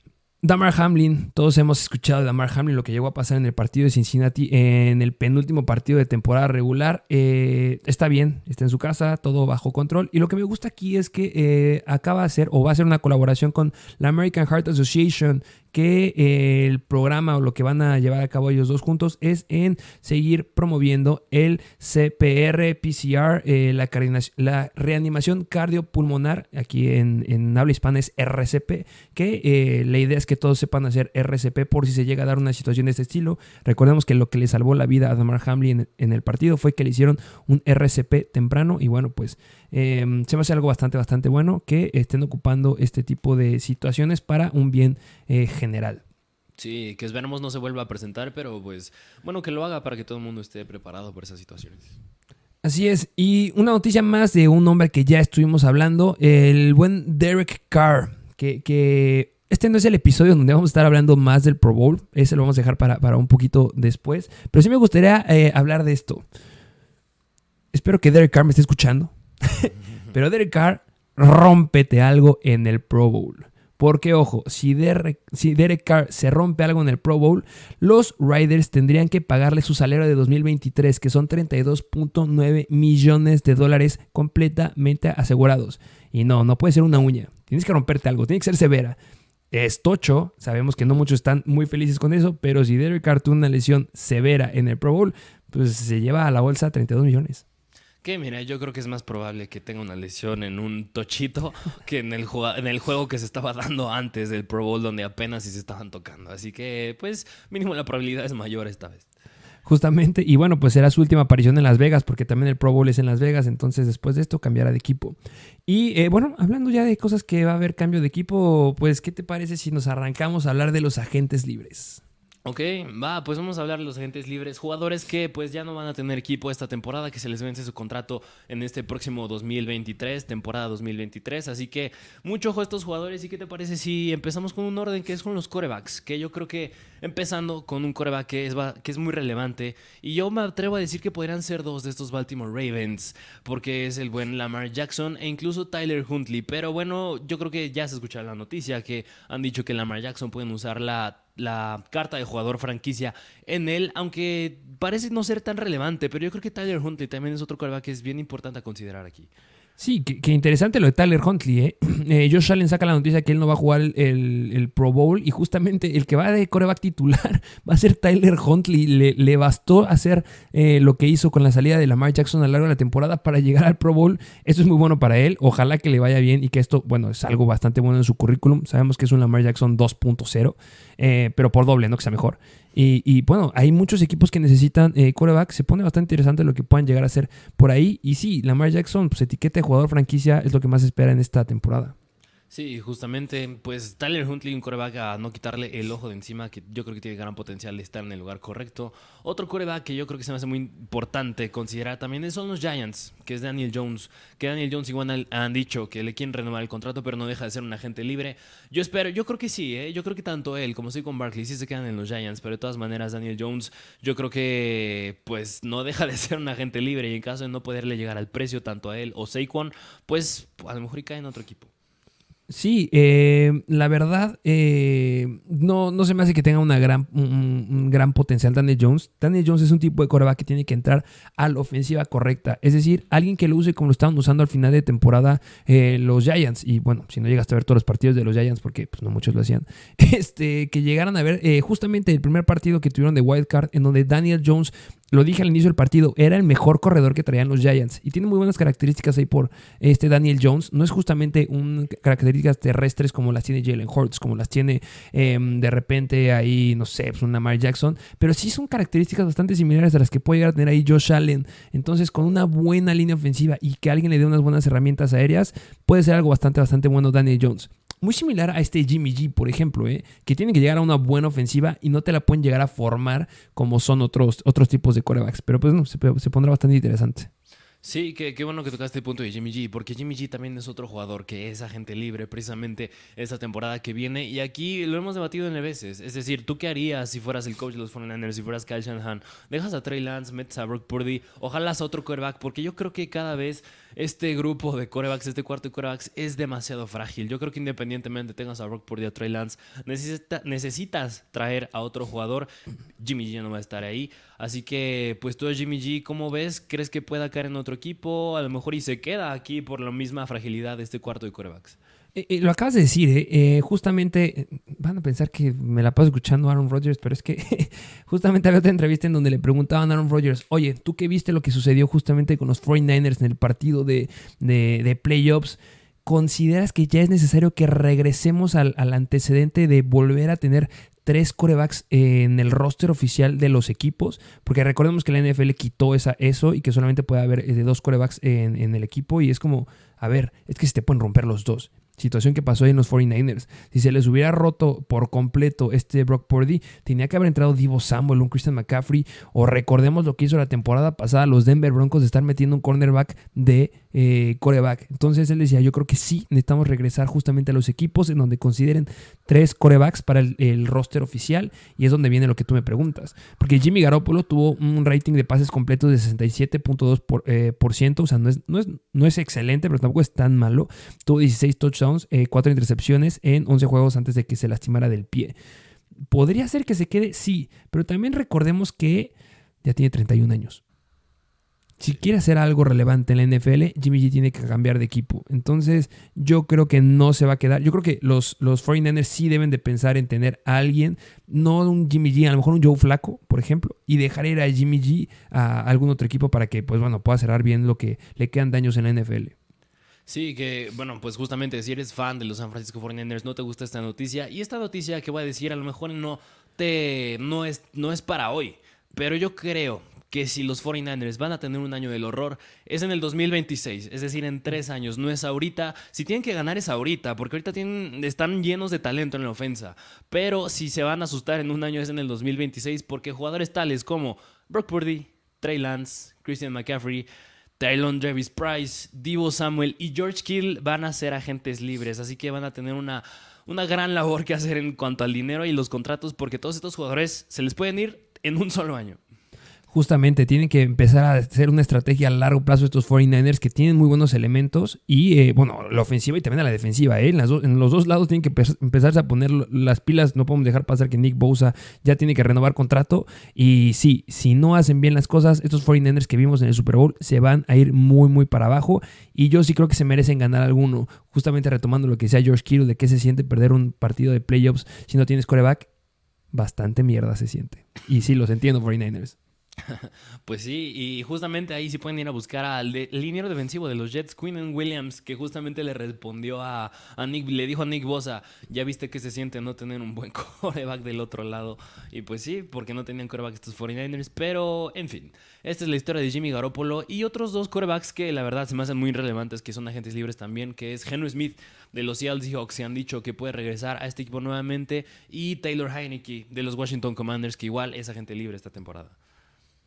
Damar Hamlin, todos hemos escuchado de Damar Hamlin, lo que llegó a pasar en el partido de Cincinnati, en el penúltimo partido de temporada regular. Eh, está bien, está en su casa, todo bajo control. Y lo que me gusta aquí es que eh, acaba de hacer o va a hacer una colaboración con la American Heart Association, que eh, el programa o lo que van a llevar a cabo ellos dos juntos es en seguir promoviendo el CPR, PCR, eh, la, reanimación cardiopulmonar, aquí en, en habla hispana es RCP, que eh, la idea es que todos sepan hacer RCP por si se llega a dar una situación de este estilo. Recordemos que lo que le salvó la vida a Damar Hamlin en, en el partido fue que le hicieron un RCP temprano y bueno, pues eh, se me hace algo bastante, bastante bueno que estén ocupando este tipo de situaciones para un bien eh, general. Sí, que esperemos no se vuelva a presentar, pero pues bueno, que lo haga para que todo el mundo esté preparado para esas situaciones. Así es, y una noticia más de un hombre que ya estuvimos hablando, el buen Derek Carr, que, que este no es el episodio donde vamos a estar hablando más del Pro Bowl, ese lo vamos a dejar para, para un poquito después, pero sí me gustaría eh, hablar de esto. Espero que Derek Carr me esté escuchando, pero Derek Carr, rómpete algo en el Pro Bowl. Porque, ojo, si Derek, si Derek Carr se rompe algo en el Pro Bowl, los Riders tendrían que pagarle su salario de 2023, que son 32.9 millones de dólares completamente asegurados. Y no, no puede ser una uña. Tienes que romperte algo, tiene que ser severa. Es tocho, sabemos que no muchos están muy felices con eso, pero si Derek Carr tuvo una lesión severa en el Pro Bowl, pues se lleva a la bolsa 32 millones. Que mira, yo creo que es más probable que tenga una lesión en un tochito que en el, en el juego que se estaba dando antes del Pro Bowl donde apenas si se estaban tocando. Así que, pues, mínimo la probabilidad es mayor esta vez. Justamente, y bueno, pues será su última aparición en Las Vegas, porque también el Pro Bowl es en Las Vegas, entonces después de esto cambiará de equipo. Y eh, bueno, hablando ya de cosas que va a haber cambio de equipo, pues ¿qué te parece si nos arrancamos a hablar de los agentes libres? Ok, va, pues vamos a hablar de los agentes libres, jugadores que pues ya no van a tener equipo esta temporada, que se les vence su contrato en este próximo 2023, temporada 2023, así que mucho ojo a estos jugadores y qué te parece si empezamos con un orden que es con los corebacks, que yo creo que empezando con un coreback que es, que es muy relevante y yo me atrevo a decir que podrían ser dos de estos Baltimore Ravens, porque es el buen Lamar Jackson e incluso Tyler Huntley, pero bueno, yo creo que ya se escucha la noticia que han dicho que Lamar Jackson pueden usar la la carta de jugador franquicia en él, aunque parece no ser tan relevante, pero yo creo que Tyler Huntley también es otro coreback que es bien importante a considerar aquí. Sí, qué, interesante lo de Tyler Huntley. ¿eh? ¿eh? Josh Allen saca la noticia que él no va a jugar el, Pro Bowl y justamente el que va de coreback titular va a ser Tyler Huntley. Le, bastó hacer eh, lo que hizo con la salida de Lamar Jackson a lo largo de la temporada para llegar al Pro Bowl. Esto es muy bueno para él. Ojalá que le vaya bien y que esto, bueno, es algo bastante bueno en su currículum. Sabemos que es un Lamar Jackson 2.0, eh, pero por doble, no que sea mejor. Y, bueno, hay muchos equipos que necesitan eh, quarterback. Se pone bastante interesante lo que puedan llegar a hacer por ahí. Y sí, Lamar Jackson, pues etiqueta de jugador franquicia es lo que más espera en esta temporada. Sí, justamente, pues Tyler Huntley, un coreback a no quitarle el ojo de encima, que yo creo que tiene gran potencial de estar en el lugar correcto. Otro coreback que yo creo que se me hace muy importante considerar también son los Giants, que es Daniel Jones. Que Daniel Jones igual han dicho que le quieren renovar el contrato, pero no deja de ser un agente libre. Yo espero, yo creo que sí, ¿eh? yo creo que tanto él como con Barkley sí se quedan en los Giants, pero de todas maneras Daniel Jones, yo creo que pues no deja de ser un agente libre y en caso de no poderle llegar al precio tanto a él o Saquon, pues a lo mejor y cae en otro equipo. Sí, eh, la verdad, eh, no, no se me hace que tenga una gran, un, gran potencial Daniel Jones. Daniel Jones es un tipo de coreback que tiene que entrar a la ofensiva correcta. Es decir, alguien que lo use como lo estaban usando al final de temporada eh, los Giants. Y bueno, si no llegaste a ver todos los partidos de los Giants, porque pues, no muchos lo hacían, este, que llegaran a ver justamente el primer partido que tuvieron de Wild Card, en donde Daniel Jones lo dije al inicio del partido, era el mejor corredor que traían los Giants. Y tiene muy buenas características ahí por este Daniel Jones. No es justamente un características terrestres como las tiene Jalen Hurts, como las tiene em, de repente ahí, no sé, pues un Lamar Jackson. Pero sí son características bastante similares a las que puede llegar a tener ahí Josh Allen. Entonces, con una buena línea ofensiva y que alguien le dé unas buenas herramientas aéreas, puede ser algo bastante, bastante bueno Daniel Jones. Muy similar a este Jimmy G, por ejemplo, ¿eh? que tiene que llegar a una buena ofensiva y no te la pueden llegar a formar como son otros, otros tipos de corebacks. Pero pues no, se, pondrá bastante interesante. Sí, qué, qué, bueno que tocaste el punto de Jimmy G, porque Jimmy G también es otro jugador que es agente libre precisamente esta temporada que viene. Y aquí lo hemos debatido en veces. Es decir, ¿tú qué harías si fueras el coach de los 49ers, si fueras Kyle Shanahan? ¿Dejas a Trey Lance, metes a Brock Purdy? Ojalá a otro quarterback, porque yo creo que cada vez este grupo de corebacks, este cuarto de corebacks, es demasiado frágil. Yo creo que independientemente tengas a Brock Purdy o Trey Lance, necesitas traer a otro jugador. Jimmy G no va a estar ahí. Así que, pues tú, Jimmy G, ¿cómo ves? ¿Crees que pueda caer en otro equipo? A lo mejor y se queda aquí por la misma fragilidad de este cuarto de corebacks. Eh, eh, lo acabas de decir, eh, justamente van a pensar que me la paso escuchando a Aaron Rodgers, pero es que justamente había otra entrevista en donde le preguntaban a Aaron Rodgers, oye, ¿tú qué viste lo que sucedió justamente con los 49ers en el partido de, de, playoffs? ¿Consideras que ya es necesario que regresemos al, al, antecedente de volver a tener tres corebacks en el roster oficial de los equipos, porque recordemos que la NFL quitó esa, eso y que solamente puede haber dos corebacks en, en, el equipo y es como, a ver, es que se te pueden romper los dos situación que pasó ahí en los 49ers. Si se les hubiera roto por completo este Brock Purdy, tenía que haber entrado Divo Samuel, un Christian McCaffrey, o recordemos lo que hizo la temporada pasada los Denver Broncos de estar metiendo un cornerback de eh, coreback. Entonces él decía, yo creo que sí, necesitamos regresar justamente a los equipos en donde consideren tres corebacks para el, roster oficial y es donde viene lo que tú me preguntas. Porque Jimmy Garoppolo tuvo un rating de pases completos de 67.2%, por, eh, o sea, no es, no, es, no es excelente, pero tampoco es tan malo. Tuvo 16 touchdowns 4 eh, cuatro intercepciones en 11 juegos antes de que se lastimara del pie. ¿Podría ser que se quede? Sí, pero también recordemos que ya tiene 31 años. Si quiere hacer algo relevante en la NFL, Jimmy G tiene que cambiar de equipo. Entonces, yo creo que no se va a quedar. Yo creo que los, los 49ers sí deben de pensar en tener a alguien, no un Jimmy G, a lo mejor un Joe Flaco, por ejemplo, y dejar ir a Jimmy G a algún otro equipo para que, pues bueno, pueda cerrar bien lo que le quedan daños en la NFL. Sí, que bueno, pues justamente si eres fan de los San Francisco 49ers, no te gusta esta noticia. Y esta noticia que voy a decir a lo mejor no, te, no, es, no es para hoy. Pero yo creo que si los 49ers van a tener un año del horror, es en el 2026, es decir, en tres años, no es ahorita. Si tienen que ganar es ahorita, porque ahorita tienen, están llenos de talento en la ofensa. Pero si se van a asustar en un año es en el 2026, porque jugadores tales como Brock Purdy, Trey Lance, Christian McCaffrey, Tylon Travis Price, Divo Samuel y George Kill van a ser agentes libres, así que van a tener una, una gran labor que hacer en cuanto al dinero y los contratos, porque todos estos jugadores se les pueden ir en un solo año justamente tienen que empezar a hacer una estrategia a largo plazo estos 49ers que tienen muy buenos elementos y, eh, bueno, la ofensiva y también la defensiva. ¿eh? En, en, los dos lados tienen que empezarse a poner las pilas. No podemos dejar pasar que Nick Bosa ya tiene que renovar contrato. Y sí, si no hacen bien las cosas, estos 49ers que vimos en el Super Bowl se van a ir muy, muy para abajo. Y yo sí creo que se merecen ganar alguno. Justamente retomando lo que decía George Kittle de qué se siente perder un partido de playoffs si no tienes coreback. Bastante mierda se siente. Y sí, los entiendo, 49ers. Pues sí, y justamente ahí sí pueden ir a buscar al liniero defensivo de los Jets, Quinn Williams, que justamente le respondió a, Nick, le dijo a Nick Bosa, ya viste que se siente no tener un buen coreback del otro lado. Y pues sí, porque no tenían coreback estos 49ers, pero en fin, esta es la historia de Jimmy Garoppolo y otros dos corebacks que la verdad se me hacen muy relevantes, que son agentes libres también, que es Henry Smith de los Seattle Seahawks, se han dicho que puede regresar a este equipo nuevamente, y Taylor Heineke de los Washington Commanders, que igual es agente libre esta temporada.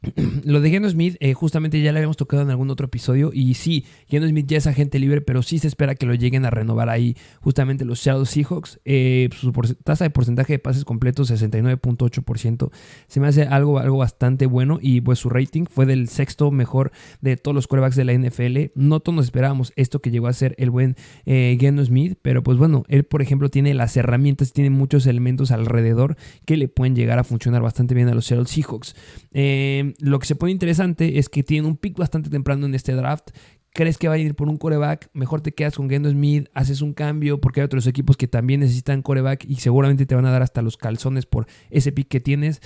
Lo de Geno Smith, eh, justamente ya le habíamos tocado en algún otro episodio. Y sí, Geno Smith ya es agente libre, pero sí se espera que lo lleguen a renovar ahí. Justamente los Seattle Seahawks. Eh, su tasa de porcentaje de pases completos, 69.8%. Se me hace algo, algo bastante bueno. Y pues su rating fue del sexto mejor de todos los quarterbacks de la NFL. No todos nos esperábamos esto que llegó a ser el buen eh, Geno Smith. Pero pues bueno, él, por ejemplo, tiene las herramientas, tiene muchos elementos alrededor que le pueden llegar a funcionar bastante bien a los Seattle Seahawks. Eh lo que se pone interesante es que tienen un pick bastante temprano en este draft. ¿Crees que va a ir por un coreback? Mejor te quedas con Gendo Smith, haces un cambio porque hay otros equipos que también necesitan coreback y seguramente te van a dar hasta los calzones por ese pick que tienes.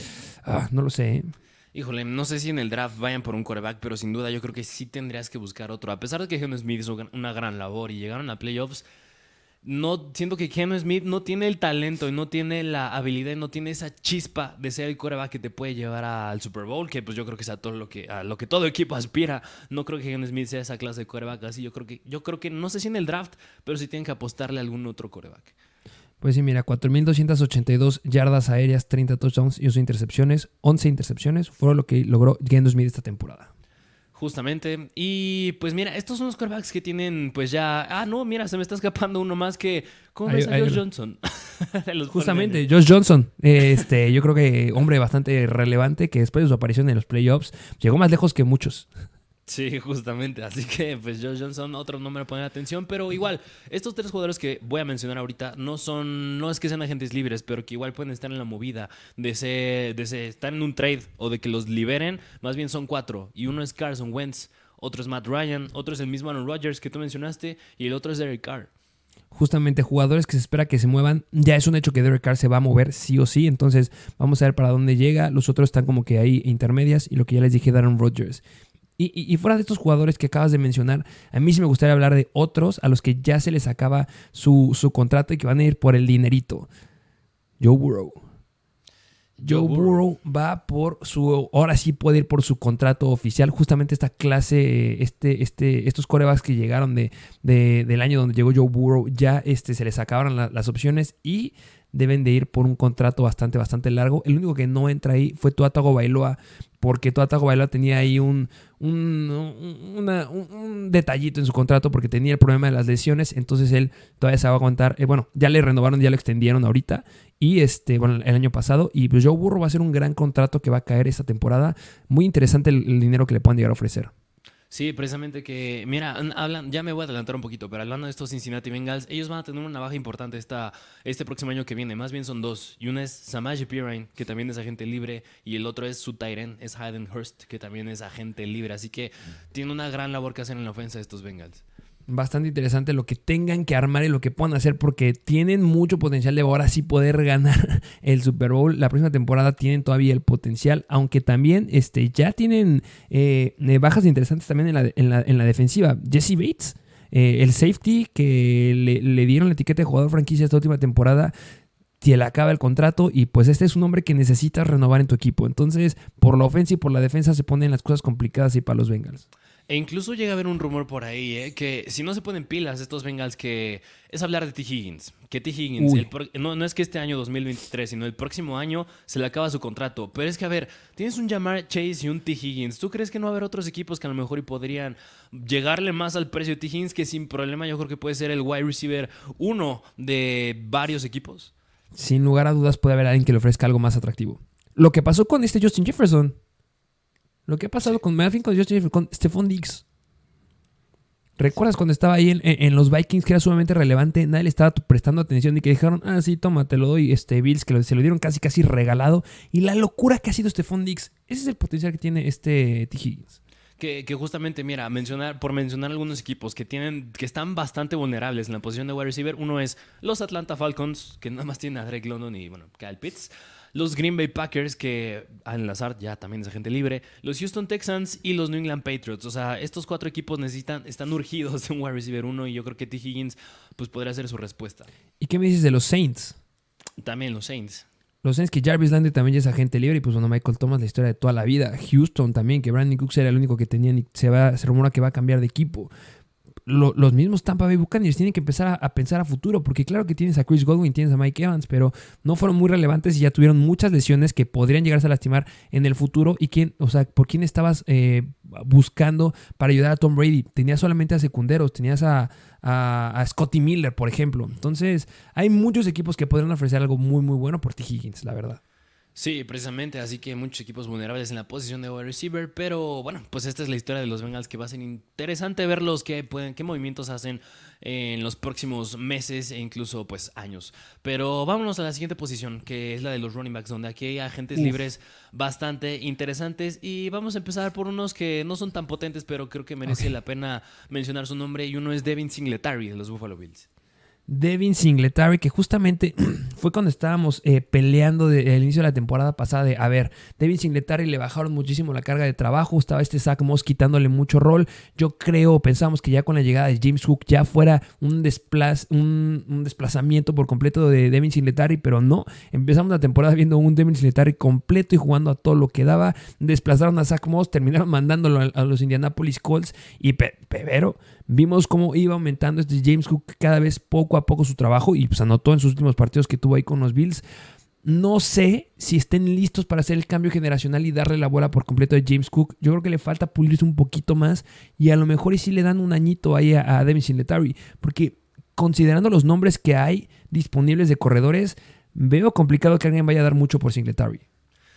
Ah, no lo sé. ¿eh? Híjole, no sé si en el draft vayan por un coreback, pero sin duda yo creo que sí tendrías que buscar otro. A pesar de que Geno Smith hizo una gran labor y llegaron a playoffs, no siento que Ken Smith no tiene el talento y no tiene la habilidad y no tiene esa chispa de ser el coreback que te puede llevar al Super Bowl, que pues yo creo que es a todo lo que a lo que todo equipo aspira. No creo que Ken Smith sea esa clase de coreback así. Yo creo que yo creo que no sé si en el draft, pero sí tienen que apostarle a algún otro coreback. Pues sí, mira, 4.282 yardas aéreas, 30 touchdowns y 11 intercepciones. 11 intercepciones fueron lo que logró Geno Smith esta temporada. Justamente. Y pues mira, estos son los quarterbacks que tienen, pues ya. Ah, no, mira, se me está escapando uno más que. ¿Cómo ves a Josh Johnson? Justamente, Josh Johnson. Este, yo creo que hombre bastante relevante que después de su aparición en los playoffs llegó más lejos que muchos. Sí, justamente. Así que, pues, Josh Johnson, otro número a poner atención. Pero igual, estos tres jugadores que voy a mencionar ahorita no son, no es que sean agentes libres, pero que igual pueden estar en la movida de, ese, de estar en un trade o de que los liberen. Más bien son cuatro. Y uno es Carson Wentz, otro es Matt Ryan, otro es el mismo Aaron Rodgers que tú mencionaste, y el otro es Derek Carr justamente jugadores que se espera que se muevan. Ya es un hecho que Derek Carr se va a mover sí o sí. Entonces vamos a ver para dónde llega. Los otros están como que ahí intermedias. Y lo que ya les dije de Aaron Rodgers. Y, fuera de estos jugadores que acabas de mencionar, a mí sí me gustaría hablar de otros a los que ya se les acaba su, contrato y que van a ir por el dinerito. Joe Burrow. Joe Burrow va por su. Ahora sí puede ir por su contrato oficial. Justamente esta clase, este, este, estos corebacks que llegaron de, del año donde llegó Joe Burrow, ya este, se les acabaron las opciones y deben de ir por un contrato bastante, bastante largo. El único que no entra ahí fue Tuatago Bailoa, porque Tuatago Bailoa tenía ahí un, un, detallito en su contrato porque tenía el problema de las lesiones, entonces él todavía se va a aguantar. Eh, bueno, ya le renovaron, ya lo extendieron ahorita y este, bueno, el año pasado. Y pues Joe Burro va a ser un gran contrato que va a caer esta temporada. Muy interesante el dinero que le puedan llegar a ofrecer. Sí, precisamente que, mira, hablan, ya me voy a adelantar un poquito, pero hablando de estos Cincinnati Bengals, ellos van a tener una baja importante esta, este próximo año que viene. Más bien son dos. Y una es Samaje Pirine, que también es agente libre, y el otro es su Tyren, es Hayden Hurst, que también es agente libre. Así que tiene una gran labor que hacer en la ofensa de estos Bengals bastante interesante lo que tengan que armar y lo que puedan hacer porque tienen mucho potencial de ahora sí poder ganar el Super Bowl. La próxima temporada tienen todavía el potencial, aunque también este, ya tienen eh, eh, bajas interesantes también en la, en la, defensiva. Jesse Bates, eh, el safety que le, dieron la etiqueta de jugador franquicia esta última temporada, se le acaba el contrato y pues este es un hombre que necesitas renovar en tu equipo. Entonces, por la ofensa y por la defensa se ponen las cosas complicadas y para los Bengals. E incluso llega a haber un rumor por ahí, ¿eh? que si no se ponen pilas estos Bengals, que es hablar de T. Higgins. Que T. Higgins, no, no, es que este año 2023, sino el próximo año se le acaba su contrato. Pero es que, a ver, tienes un Jamar Chase y un T. Higgins. ¿Tú crees que no va a haber otros equipos que a lo mejor y podrían llegarle más al precio de T. Higgins, que sin problema yo creo que puede ser el wide receiver uno de varios equipos? Sin lugar a dudas puede haber alguien que le ofrezca algo más atractivo. Lo que pasó con este Justin Jefferson lo que ha pasado con Melvin, con Justin con Stephon Diggs. ¿Recuerdas cuando estaba ahí en, los Vikings que era sumamente relevante? Nadie le estaba prestando atención y que dijeron, ah, sí, toma, te lo doy, este Bills, que se lo dieron casi casi regalado. Y la locura que ha sido Stephon Diggs. Ese es el potencial que tiene este T. Higgins. Que, justamente, mira, mencionar, por mencionar algunos equipos que tienen, que están bastante vulnerables en la posición de wide receiver, uno es los Atlanta Falcons, que nada más tienen a Drake London y bueno, Kyle Pitts los Green Bay Packers, que al enlazar ya también es agente libre, los Houston Texans y los New England Patriots. O sea, estos cuatro equipos necesitan, están urgidos de un wide receiver uno y yo creo que T. Higgins pues, podría ser su respuesta. ¿Y qué me dices de los Saints? También los Saints. Los Saints que Jarvis Landry también ya es agente libre y pues bueno, Michael Thomas, la historia de toda la vida. Houston también, que Brandon Cooks era el único que tenían y se, va, se rumora que va a cambiar de equipo los mismos Tampa Bay Buccaneers tienen que empezar a, pensar a futuro, porque claro que tienes a Chris Godwin, tienes a Mike Evans, pero no fueron muy relevantes y ya tuvieron muchas lesiones que podrían llegarse a lastimar en el futuro. ¿Y quién, o sea, por quién estabas eh, buscando para ayudar a Tom Brady? Tenías solamente a secunderos, tenías a, a, Scotty Miller, por ejemplo. Entonces, hay muchos equipos que podrían ofrecer algo muy, muy bueno por T. Higgins, la verdad. Sí, precisamente, así que muchos equipos vulnerables en la posición de wide receiver, pero bueno, pues esta es la historia de los Bengals que va a ser interesante verlos, qué, pueden, qué movimientos hacen en los próximos meses e incluso pues años. Pero vámonos a la siguiente posición, que es la de los running backs, donde aquí hay agentes libres bastante interesantes y vamos a empezar por unos que no son tan potentes, pero creo que merece la pena mencionar su nombre y uno es Devin Singletary de los Buffalo Bills. Devin Singletary, que justamente fue cuando estábamos eh, peleando el inicio de la temporada pasada de, a ver, Devin Singletary le bajaron muchísimo la carga de trabajo, estaba este Zach Moss quitándole mucho rol. Yo creo, pensamos que ya con la llegada de James Hook ya fuera un, desplazamiento por completo de Devin Singletary, pero no. Empezamos la temporada viendo un Devin Singletary completo y jugando a todo lo que daba. Desplazaron a Zach Moss, terminaron mandándolo a, los Indianapolis Colts y Pevero Vimos cómo iba aumentando este James Cook cada vez poco a poco su trabajo y pues anotó en sus últimos partidos que tuvo ahí con los Bills. No sé si estén listos para hacer el cambio generacional y darle la bola por completo a James Cook. Yo creo que le falta pulirse un poquito más y a lo mejor y si le dan un añito ahí a, a Devin Singletary. Porque considerando los nombres que hay disponibles de corredores, veo complicado que alguien vaya a dar mucho por Singletary.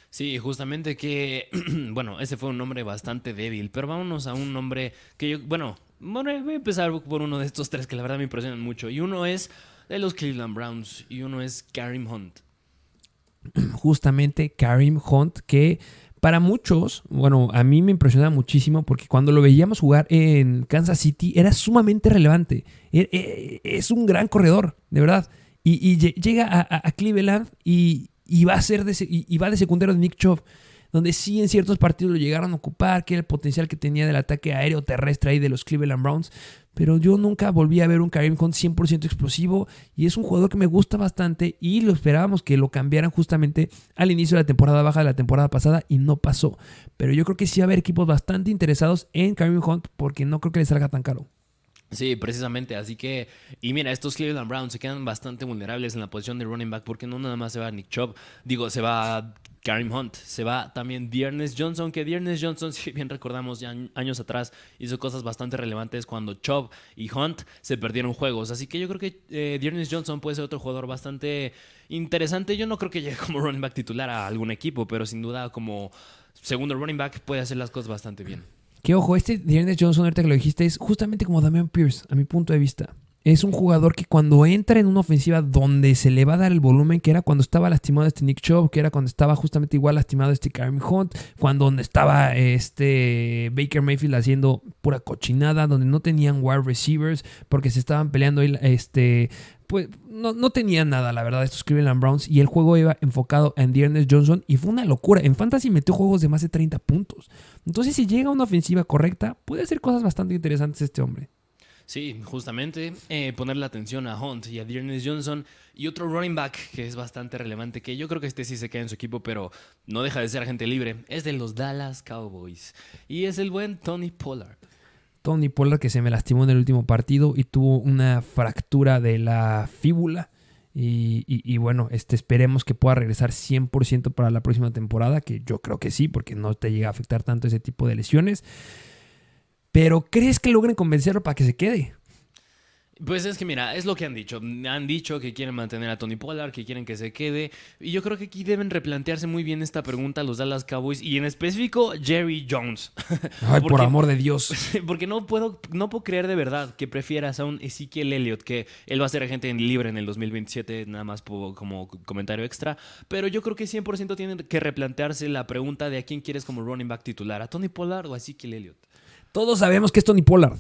Sí, justamente que, bueno, ese fue un nombre bastante débil, pero vámonos a un nombre que yo, bueno, bueno, voy a empezar por uno de estos tres que la verdad me impresionan mucho. Y uno es de los Cleveland Browns y uno es Karim Hunt. Justamente Karim Hunt, que para muchos, bueno, a mí me impresiona muchísimo porque cuando lo veíamos jugar en Kansas City era sumamente relevante. E, e, es un gran corredor, de verdad. Y, llega a, Cleveland y, va a ser de, y, va de secundario de Nick Chubb donde sí en ciertos partidos lo llegaron a ocupar, que era el potencial que tenía del ataque aéreo terrestre ahí de los Cleveland Browns. Pero yo nunca volví a ver un Karim Hunt 100% explosivo y es un jugador que me gusta bastante y lo esperábamos que lo cambiaran justamente al inicio de la temporada baja de la temporada pasada y no pasó. Pero yo creo que sí va a haber equipos bastante interesados en Karim Hunt porque no creo que les salga tan caro. Sí, precisamente. Así que, y mira, estos Cleveland Browns se quedan bastante vulnerables en la posición de running back porque no nada más se va Nick Chubb, digo, se va Karim Hunt, se va también Dearness Johnson, que Dearness Johnson, si bien recordamos ya años atrás, hizo cosas bastante relevantes cuando Chubb y Hunt se perdieron juegos. Así que yo creo que eh, Johnson puede ser otro jugador bastante interesante. Yo no creo que llegue como running back titular a algún equipo, pero sin duda como segundo running back puede hacer las cosas bastante bien. Que ojo, este Dearness Johnson, ahorita que lo dijiste, es justamente como Damian Pierce, a mi punto de vista. Es un jugador que cuando entra en una ofensiva donde se le va a dar el volumen, que era cuando estaba lastimado este Nick Chubb, que era cuando estaba justamente igual lastimado este Karim Hunt, cuando donde estaba este Baker Mayfield haciendo pura cochinada, donde no tenían wide receivers, porque se estaban peleando este pues no, no nada, la verdad, estos Cleveland Browns. Y el juego iba enfocado en Dearness Johnson. Y fue una locura. En Fantasy metió juegos de más de 30 puntos. Entonces, si llega una ofensiva correcta, puede hacer cosas bastante interesantes este hombre. Sí, justamente eh, ponerle atención a Hunt y a Dearness Johnson y otro running back que es bastante relevante, que yo creo que este sí se queda en su equipo, pero no deja de ser agente libre, es de los Dallas Cowboys y es el buen Tony Pollard. Tony Pollard que se me lastimó en el último partido y tuvo una fractura de la fíbula. Y, y- bueno, este, esperemos que pueda regresar 100% para la próxima temporada, que yo creo que sí, porque no te llega a afectar tanto ese tipo de lesiones. Pero ¿crees que logren convencerlo para que se quede? Pues es que mira, es lo que han dicho. Han dicho que quieren mantener a Tony Pollard, que quieren que se quede. Y yo creo que aquí deben replantearse muy bien esta pregunta los Dallas Cowboys y en específico Jerry Jones. Ay, por amor de Dios. Porque no puedo, no puedo creer de verdad que prefieras a un Ezekiel Elliott, que él va a ser agente libre en el 2027, nada más como comentario extra. Pero yo creo que 100% tienen que replantearse la pregunta de a quién quieres como running back titular, a Tony Pollard o a Ezekiel Elliott. Todos sabemos que es Tony Pollard.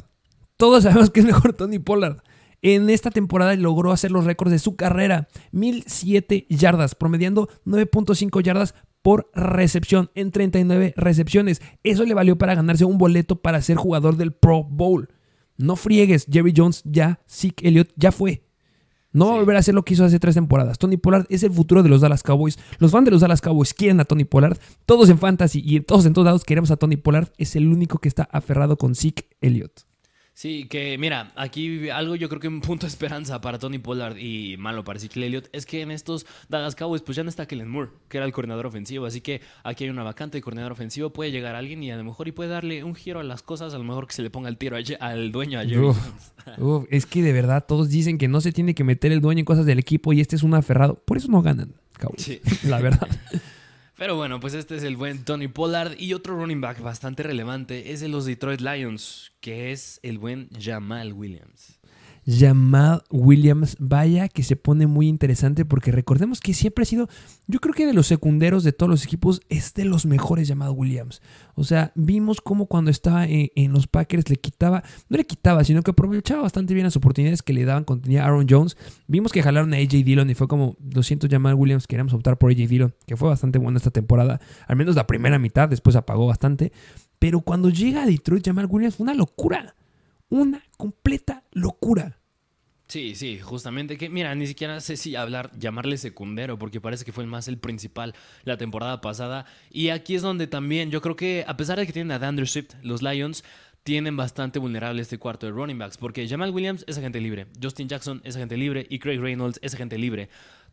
Todos sabemos que es mejor Tony Pollard. En esta temporada logró hacer los récords de su carrera. 1007 yardas, promediando 9.5 yardas por recepción en 39 recepciones. Eso le valió para ganarse un boleto para ser jugador del Pro Bowl. No friegues, Jerry Jones ya, Zeke Elliott ya fue. No va a volver a hacer lo que hizo hace tres temporadas. Tony Pollard es el futuro de los Dallas Cowboys. Los fans de los Dallas Cowboys quieren a Tony Pollard. Todos en fantasy y todos en todos lados queremos a Tony Pollard. Es el único que está aferrado con Zeke Elliott. Sí, que mira, aquí algo yo creo que un punto de esperanza para Tony Pollard y malo para Ezekiel Elliott es que en estos Dallas Cowboys pues ya no está Kellen Moore, que era el coordinador ofensivo, así que aquí hay una vacante de coordinador ofensivo, puede llegar alguien y a lo mejor y puede darle un giro a las cosas, a lo mejor que se le ponga el tiro a al dueño, a Jerry. Uf, es que de verdad todos dicen que no se tiene que meter el dueño en cosas del equipo y este es un aferrado. Por eso no ganan, Cowboys. Sí. La verdad. Pero bueno, pues este es el buen Tony Pollard y otro running back bastante relevante es de los Detroit Lions, que es el buen Jamal Williams. Jamal Williams, vaya que se pone muy interesante porque recordemos que siempre ha sido, yo creo que de los secunderos de todos los equipos es de los mejores Jamal Williams. O sea, vimos cómo cuando estaba en, los Packers le quitaba, no le quitaba, sino que aprovechaba bastante bien las oportunidades que le daban cuando tenía Aaron Jones. Vimos que jalaron a AJ Dillon y fue como 200 Jamal Williams, queríamos optar por AJ Dillon, que fue bastante bueno esta temporada, al menos la primera mitad, después apagó bastante. Pero cuando llega a Detroit, Jamal Williams fue una locura. Una completa locura. Sí, sí, justamente que, mira, ni siquiera sé si hablar, llamarle secundero, porque parece que fue el más el principal la temporada pasada. Y aquí es donde también yo creo que, a pesar de que tienen a DeAndre Swift, los Lions tienen bastante vulnerable este cuarto de running backs, porque Jamal Williams es agente libre, Justin Jackson es agente libre y Craig Reynolds es agente libre.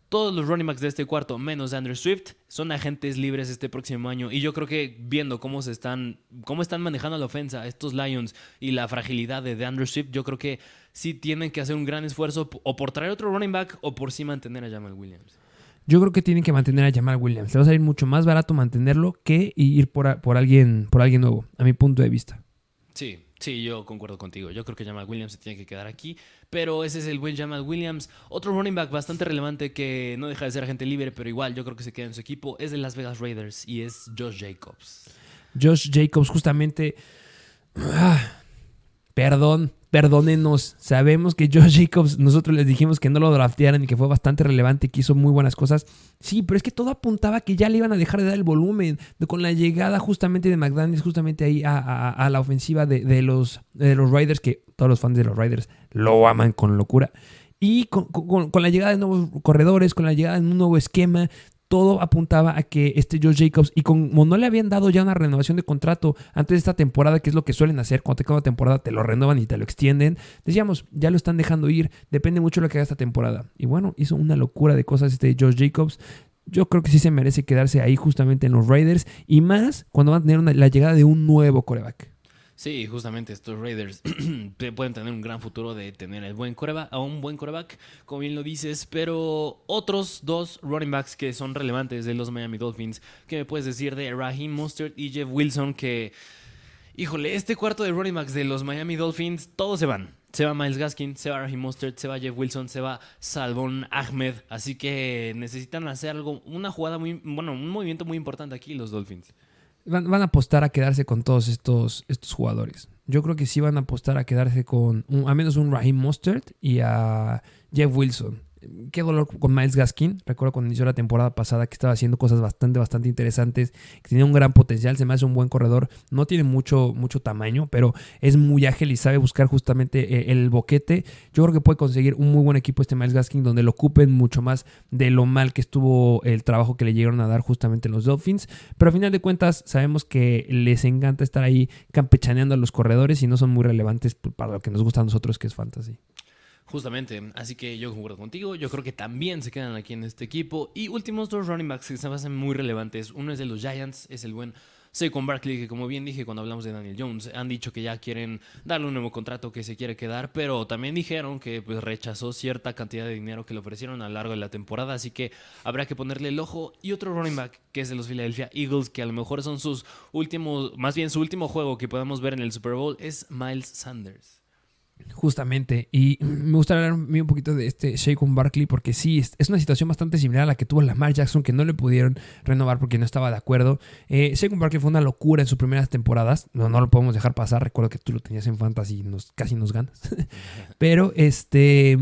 Todos los running backs de este cuarto, menos Andrew Swift, son agentes libres este próximo año. Y yo creo que viendo cómo se están, cómo están manejando la ofensa estos Lions y la fragilidad de Andrew Swift, yo creo que sí tienen que hacer un gran esfuerzo o por traer otro running back o por sí mantener a Jamal Williams. Yo creo que tienen que mantener a Jamal Williams. Le va a salir mucho más barato mantenerlo que ir por, por alguien, por alguien nuevo, a mi punto de vista. Sí, sí, yo concuerdo contigo. Yo creo que Jamal Williams se tiene que quedar aquí. Pero ese es el buen Jamal Williams. Otro running back bastante relevante que no deja de ser agente libre, pero igual yo creo que se queda en su equipo, es de Las Vegas Raiders y es Josh Jacobs. Josh Jacobs, justamente. ah, perdón, perdónenos. Sabemos que Josh Jacobs, nosotros les dijimos que no lo draftearan y que fue bastante relevante y que hizo muy buenas cosas. Sí, pero es que todo apuntaba que ya le iban a dejar de dar el volumen. con la llegada justamente de McDaniels, justamente ahí a, la ofensiva de, los, de los Raiders, que todos los fans de los Raiders lo aman con locura. Y con la llegada de nuevos corredores, con la llegada de un nuevo esquema, todo apuntaba a que este Josh Jacobs, y como no le habían dado ya una renovación de contrato antes de esta temporada, que es lo que suelen hacer, cuando te acaba la temporada te lo renuevan y te lo extienden, decíamos, ya lo están dejando ir, depende mucho de lo que haga esta temporada. Y bueno, hizo una locura de cosas este Josh Jacobs. Yo creo que sí se merece quedarse ahí justamente en los Raiders, y más cuando van a tener la llegada de un nuevo coreback. Sí, justamente estos Raiders pueden tener un gran futuro de tener el buen coreback, a un buen coreback, como bien lo dices, pero otros dos running backs que son relevantes de los Miami Dolphins, ¿qué me puedes decir de Raheem Mostert y Jeff Wilson? Que, híjole, este cuarto de running backs de los Miami Dolphins, todos se van. Se va Miles Gaskin, se va Raheem Mostert, se va Jeff Wilson, se va Salvon Ahmed, así que necesitan hacer algo, una jugada muy, bueno, un movimiento muy importante aquí los Dolphins. Van, a apostar a quedarse con todos estos, estos jugadores. Yo creo que sí van a apostar a quedarse con un- a menos un Raheem Mostert y a Jeff Wilson. Qué dolor con Miles Gaskin. Recuerdo cuando inició la temporada pasada que estaba haciendo cosas bastante, bastante interesantes, que tenía un gran potencial, se me hace un buen corredor. No tiene mucho, mucho tamaño, pero es muy ágil y sabe buscar justamente eh, el boquete. Yo creo que puede conseguir un muy buen equipo este Miles Gaskin donde lo ocupen mucho más de lo mal que estuvo el trabajo que le llegaron a dar justamente los Dolphins. Pero a final de cuentas sabemos que les encanta estar ahí campechaneando a los corredores y no son muy relevantes para lo que nos gusta a nosotros que es fantasy. Justamente, así que yo concuerdo contigo. Yo creo que también se quedan aquí en este equipo. Y últimos dos running backs que se me hacen muy relevantes. Uno es de los Giants, es el buen Saquon Barkley, que como bien dije cuando hablamos de Daniel Jones, han dicho que ya quieren darle un nuevo contrato que se quiere quedar, pero también dijeron que pues, rechazó cierta cantidad de dinero que le ofrecieron a lo largo de la temporada, así que habrá que ponerle el ojo. Y otro running back, que es de los Philadelphia Eagles, que a lo mejor son sus últimos, más bien su último juego que podemos ver en el Super Bowl, es Miles Sanders. Justamente, y me gustaría hablar un poquito de este Shaquon Barkley porque sí, es una situación bastante similar a la que tuvo Lamar Jackson, que no le pudieron renovar porque no estaba de acuerdo. Eh, Barkley fue una locura en sus primeras temporadas, no, no lo podemos dejar pasar, recuerdo que tú lo tenías en Fantasy y nos, casi nos ganas. Pero este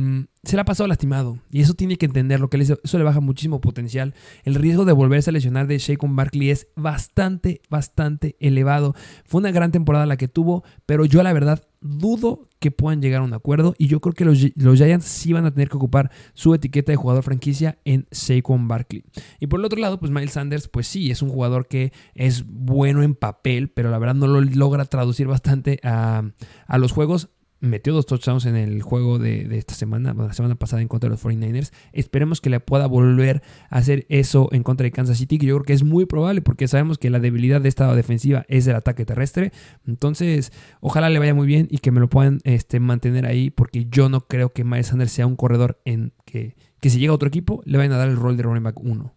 se le ha pasado lastimado y eso tiene que entenderlo, que eso le baja muchísimo potencial. El riesgo de volverse a lesionar de Shaquon Barkley es bastante, bastante elevado. Fue una gran temporada la que tuvo, pero yo la verdad dudo que puedan llegar a un acuerdo y yo creo que los, Giants sí van a tener que ocupar su etiqueta de jugador franquicia en Saquon Barkley. Y por el otro lado, pues Miles Sanders, pues sí, es un jugador que es bueno en papel, pero la verdad no lo logra traducir bastante a, a los juegos metió dos touchdowns en el juego de, esta semana, la semana pasada en contra de los 49ers. Esperemos que le pueda volver a hacer eso en contra de Kansas City, que yo creo que es muy probable porque sabemos que la debilidad de esta defensiva es el ataque terrestre. Entonces, ojalá le vaya muy bien y que me lo puedan este, mantener ahí porque yo no creo que Miles Sanders sea un corredor en que, que si llega a otro equipo le vayan a dar el rol de running back 1.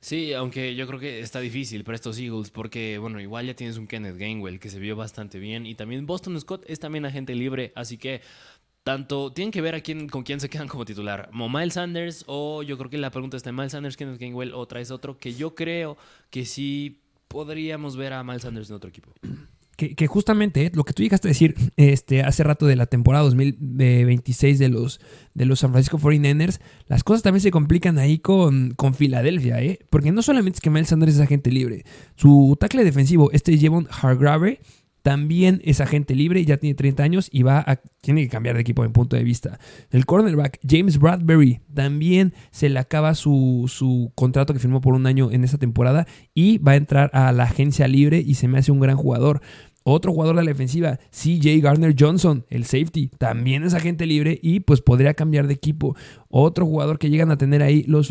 Sí, aunque yo creo que está difícil para estos Eagles porque, bueno, igual ya tienes un Kenneth Gainwell que se vio bastante bien y también Boston Scott es también agente libre, así que tanto tienen que ver a quién, con quién se quedan como titular. ¿Mo Miles Sanders o yo creo que la pregunta está en Miles Sanders, Kenneth Gainwell o traes otro que yo creo que sí podríamos ver a Miles Sanders en otro equipo que, justamente lo que tú llegaste a decir este, hace rato de la temporada 2026 de los, de los San Francisco 49ers, las cosas también se complican ahí con, con Filadelfia, ¿eh? Porque no solamente es que Miles Sanders es agente libre, su tackle defensivo, este Jevon Hargrave, también es agente libre, ya tiene 30 años y va a, tiene que cambiar de equipo en punto de vista. El cornerback James Bradbury también se le acaba su, su, contrato que firmó por un año en esta temporada y va a entrar a la agencia libre y se me hace un gran jugador. Otro jugador de la defensiva, CJ Gardner Johnson, el safety, también es agente libre y pues podría cambiar de equipo. Otro jugador que llegan a tener ahí los,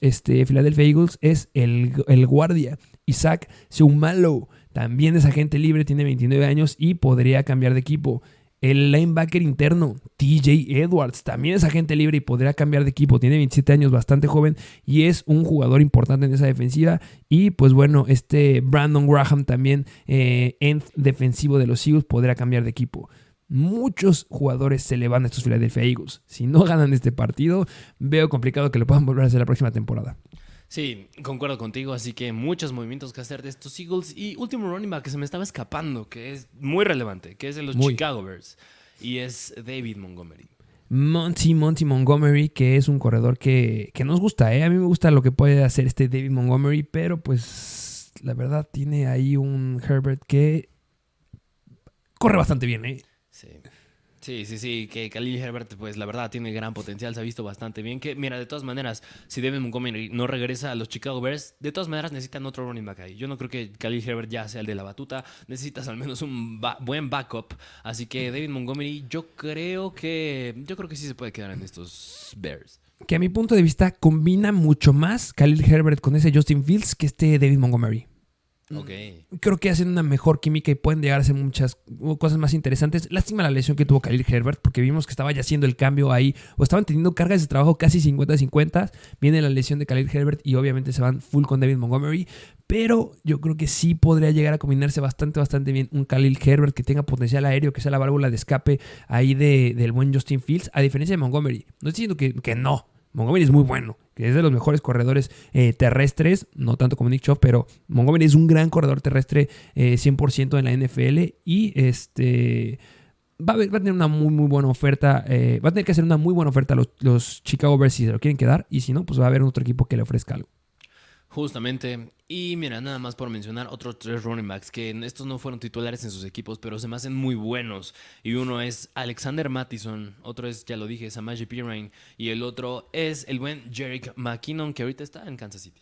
este, Philadelphia Eagles es el, el guardia, Isaac Seumalo. También es agente libre, tiene 29 años y podría cambiar de equipo. El linebacker interno, TJ Edwards, también es agente libre y podría cambiar de equipo. Tiene 27 años, bastante joven y es un jugador importante en esa defensiva. Y pues bueno, este Brandon Graham también, eh, en defensivo de los Eagles, podría cambiar de equipo. Muchos jugadores se le van a estos Philadelphia Eagles. Si no ganan este partido, veo complicado que lo puedan volver a hacer la próxima temporada. Sí, concuerdo contigo, así que muchos movimientos que hacer de estos Eagles. Y último running back que se me estaba escapando, que es muy relevante, que es de los Chicago Bears, y es David Montgomery. Monty, Monty Montgomery, que es un corredor que, que nos gusta, ¿eh? A mí me gusta lo que puede hacer este David Montgomery, pero pues la verdad tiene ahí un Herbert que corre bastante bien, ¿eh? Sí. Sí, sí, que Khalil Herbert, pues la verdad tiene gran potencial, se ha visto bastante bien. Que mira, de todas maneras, si Devin Montgomery no regresa a los Chicago Bears, de todas maneras necesitan otro running back ahí. Yo no creo que Khalil Herbert ya sea el de la batuta, necesitas al menos un buen backup. Así que David Montgomery, yo creo que, yo creo que sí se puede quedar en estos Bears. Que a mi punto de vista combina mucho más Khalil Herbert con ese Justin Fields que este David Montgomery. Creo que hacen una mejor química y pueden llegar a hacer muchas cosas más interesantes. Lástima la lesión que tuvo Khalil Herbert, porque vimos que estaba ya haciendo el cambio ahí, o estaban teniendo cargas de trabajo casi 50-50. Viene la lesión de Khalil Herbert y obviamente se van full con David Montgomery. Pero yo creo que sí podría llegar a combinarse bastante, bastante bien un Khalil Herbert que tenga potencial aéreo, que sea la válvula de escape ahí de, del buen Justin Fields, a diferencia de Montgomery. No estoy diciendo que, que no. Montgomery es muy bueno, es de los mejores corredores eh, terrestres, no tanto como Nick Chubb, pero Montgomery es un gran corredor terrestre 100% eh, en la NFL y este va a, va a tener una muy, muy buena oferta. eh, va a tener que hacer una muy buena oferta a los, los Chicago Bears si se lo quieren quedar. Y si no, pues va a haber otro equipo que le ofrezca algo. Justamente. Y mira, nada más por mencionar otros tres running backs que estos no fueron titulares en sus equipos, pero se me hacen muy buenos. Y uno es Alexander Mattison, otro es, ya lo dije, Samaje Perine, y el otro es el buen Jerick McKinnon, que ahorita está en Kansas City.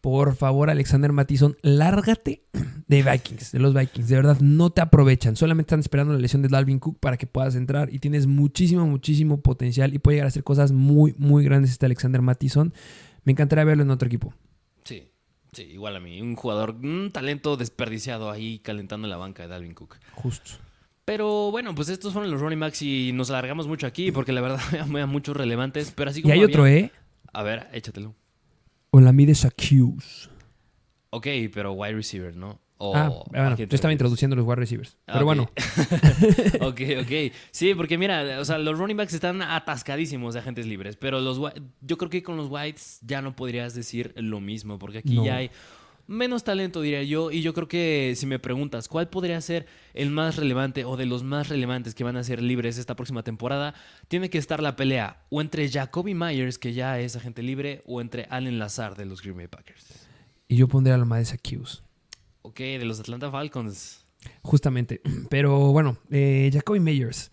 Por favor, Alexander Mattison, lárgate de Vikings, de los Vikings. De verdad, no te aprovechan. Solamente están esperando la lesión de Dalvin Cook para que puedas entrar. Y tienes muchísimo, muchísimo potencial. Y puede llegar a hacer cosas muy, muy grandes este Alexander Mattison. Me encantaría verlo en otro equipo. Sí, igual a mí. Un jugador, un talento desperdiciado ahí calentando la banca de Dalvin Cook. Justo. Pero bueno, pues estos fueron los running backs y nos alargamos mucho aquí porque la verdad hay muchos relevantes. Pero así Y como hay había- otro, ¿eh? A ver, échatelo. Olamide Shaquille. Ok, pero wide receiver, ¿no? O- ah, ¿a bueno, yo estaba introduciendo los wide receivers. Pero bueno, ok, ok. Sí, porque mira, o sea, los running backs están atascadísimos de agentes libres, pero los yo creo que con los whites ya no podrías decir lo mismo, porque aquí No. ya hay menos talento, diría yo, y yo creo que si me preguntas cuál podría ser el más relevante o de los más relevantes que van a ser libres esta próxima temporada, tiene que estar la pelea o entre Jacoby Myers, que ya es agente libre, o entre Allen Lazar de los Green Bay Packers. y yo pondría a Olamide Shaquille. Ok, de los Atlanta Falcons. Justamente. Pero bueno, eh, Jacoby Meyers.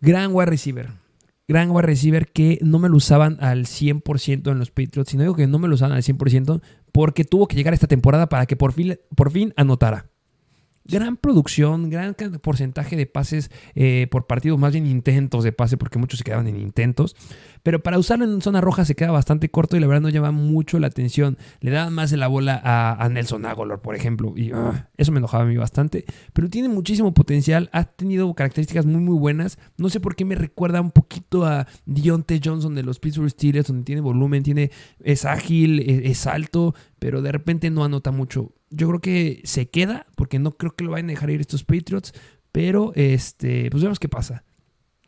Gran wide receiver. Gran wide receiver que no me lo usaban al 100% en los Patriots. Y no digo que no me lo usaban al 100% porque tuvo que llegar esta temporada para que por fin, por fin anotara. Gran producción, gran porcentaje de pases eh, por partido, más bien intentos de pase, porque muchos se quedaban en intentos. Pero para usarlo en zona roja se queda bastante corto y la verdad no llama mucho la atención. Le daban más de la bola a, Nelson Aguilar, por ejemplo, y ah, eso me enojaba a mí bastante. Pero tiene muchísimo potencial, ha tenido características muy, muy buenas. No sé por qué me recuerda un poquito a Deontay Johnson de los Pittsburgh Steelers, donde tiene volumen, tiene, es ágil, es, es alto, pero de repente no anota mucho. Yo creo que se queda, porque no creo que lo vayan a dejar ir estos Patriots, pero este, pues vemos qué pasa.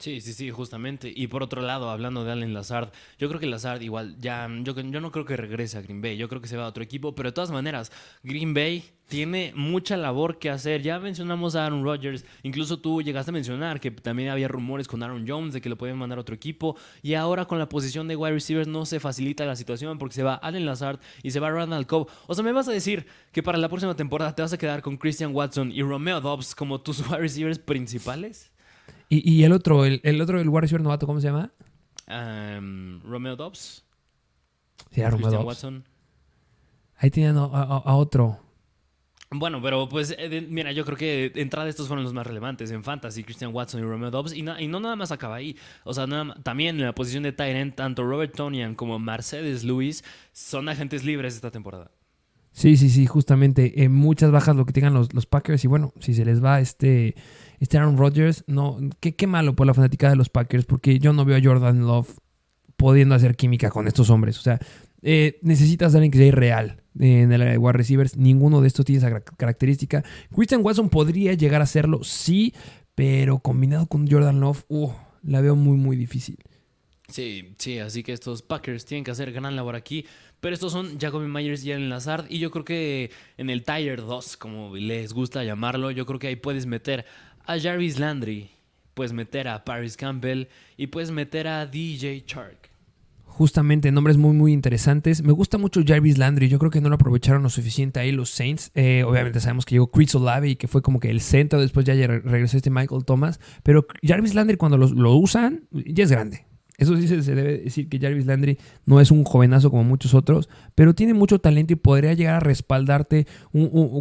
Sí, sí, sí, justamente. Y por otro lado, hablando de Allen Lazard, yo creo que Lazard igual ya, yo, yo no creo que regrese a Green Bay, yo creo que se va a otro equipo, pero de todas maneras, Green Bay tiene mucha labor que hacer. Ya mencionamos a Aaron Rodgers, incluso tú llegaste a mencionar que también había rumores con Aaron Jones de que lo podían mandar a otro equipo, y ahora con la posición de wide receivers no se facilita la situación porque se va Allen Lazard y se va Randall Cobb. O sea, ¿me vas a decir que para la próxima temporada te vas a quedar con Christian Watson y Romeo Dobbs como tus wide receivers principales? Y, y el otro, el, el otro, el wide receiver novato, ¿cómo se llama? Um, Romeo Dobbs, Sí, era Romeo Dobbs. Watson. Ahí tenían a, a- a otro. Bueno, pero pues eh, mira, yo creo que de entrada estos fueron los más relevantes en Fantasy, Christian Watson y Romeo Dobbs. Y, na- y no nada más acaba ahí. O sea, nada también en la posición de Tyrant, tanto Robert Tonian como Mercedes Lewis son agentes libres esta temporada. Sí, sí, sí, justamente. eh, muchas bajas lo que tengan los, los Packers. Y bueno, si se les va este, este Aaron Rodgers, no, qué, qué malo por la fanática de los Packers, porque yo no veo a Jordan Love pudiendo hacer química con estos hombres. O sea, eh, necesitas alguien que sea irreal eh, en el wide receivers. Ninguno de estos tiene esa car- característica. Christian Watson podría llegar a hacerlo, sí, pero combinado con Jordan Love, uh, la veo muy, muy difícil. Sí, sí, así que estos Packers tienen que hacer gran labor aquí. Pero estos son Jacoby Myers y Allen Lazard. Y yo creo que en el Tier 2, como les gusta llamarlo, yo creo que ahí puedes meter a Jarvis Landry, puedes meter a Paris Campbell y puedes meter a DJ Chark. Justamente, nombres muy, muy interesantes. Me gusta mucho Jarvis Landry. Yo creo que no lo aprovecharon lo suficiente ahí los Saints. Eh, obviamente sabemos que llegó Chris Olave y que fue como que el centro. Después ya re- regresó este Michael Thomas. Pero Jarvis Landry, cuando lo usan, ya es grande. Eso sí se, debe decir que Jarvis Landry no es un jovenazo como muchos otros, pero tiene mucho talento y podría llegar a respaldarte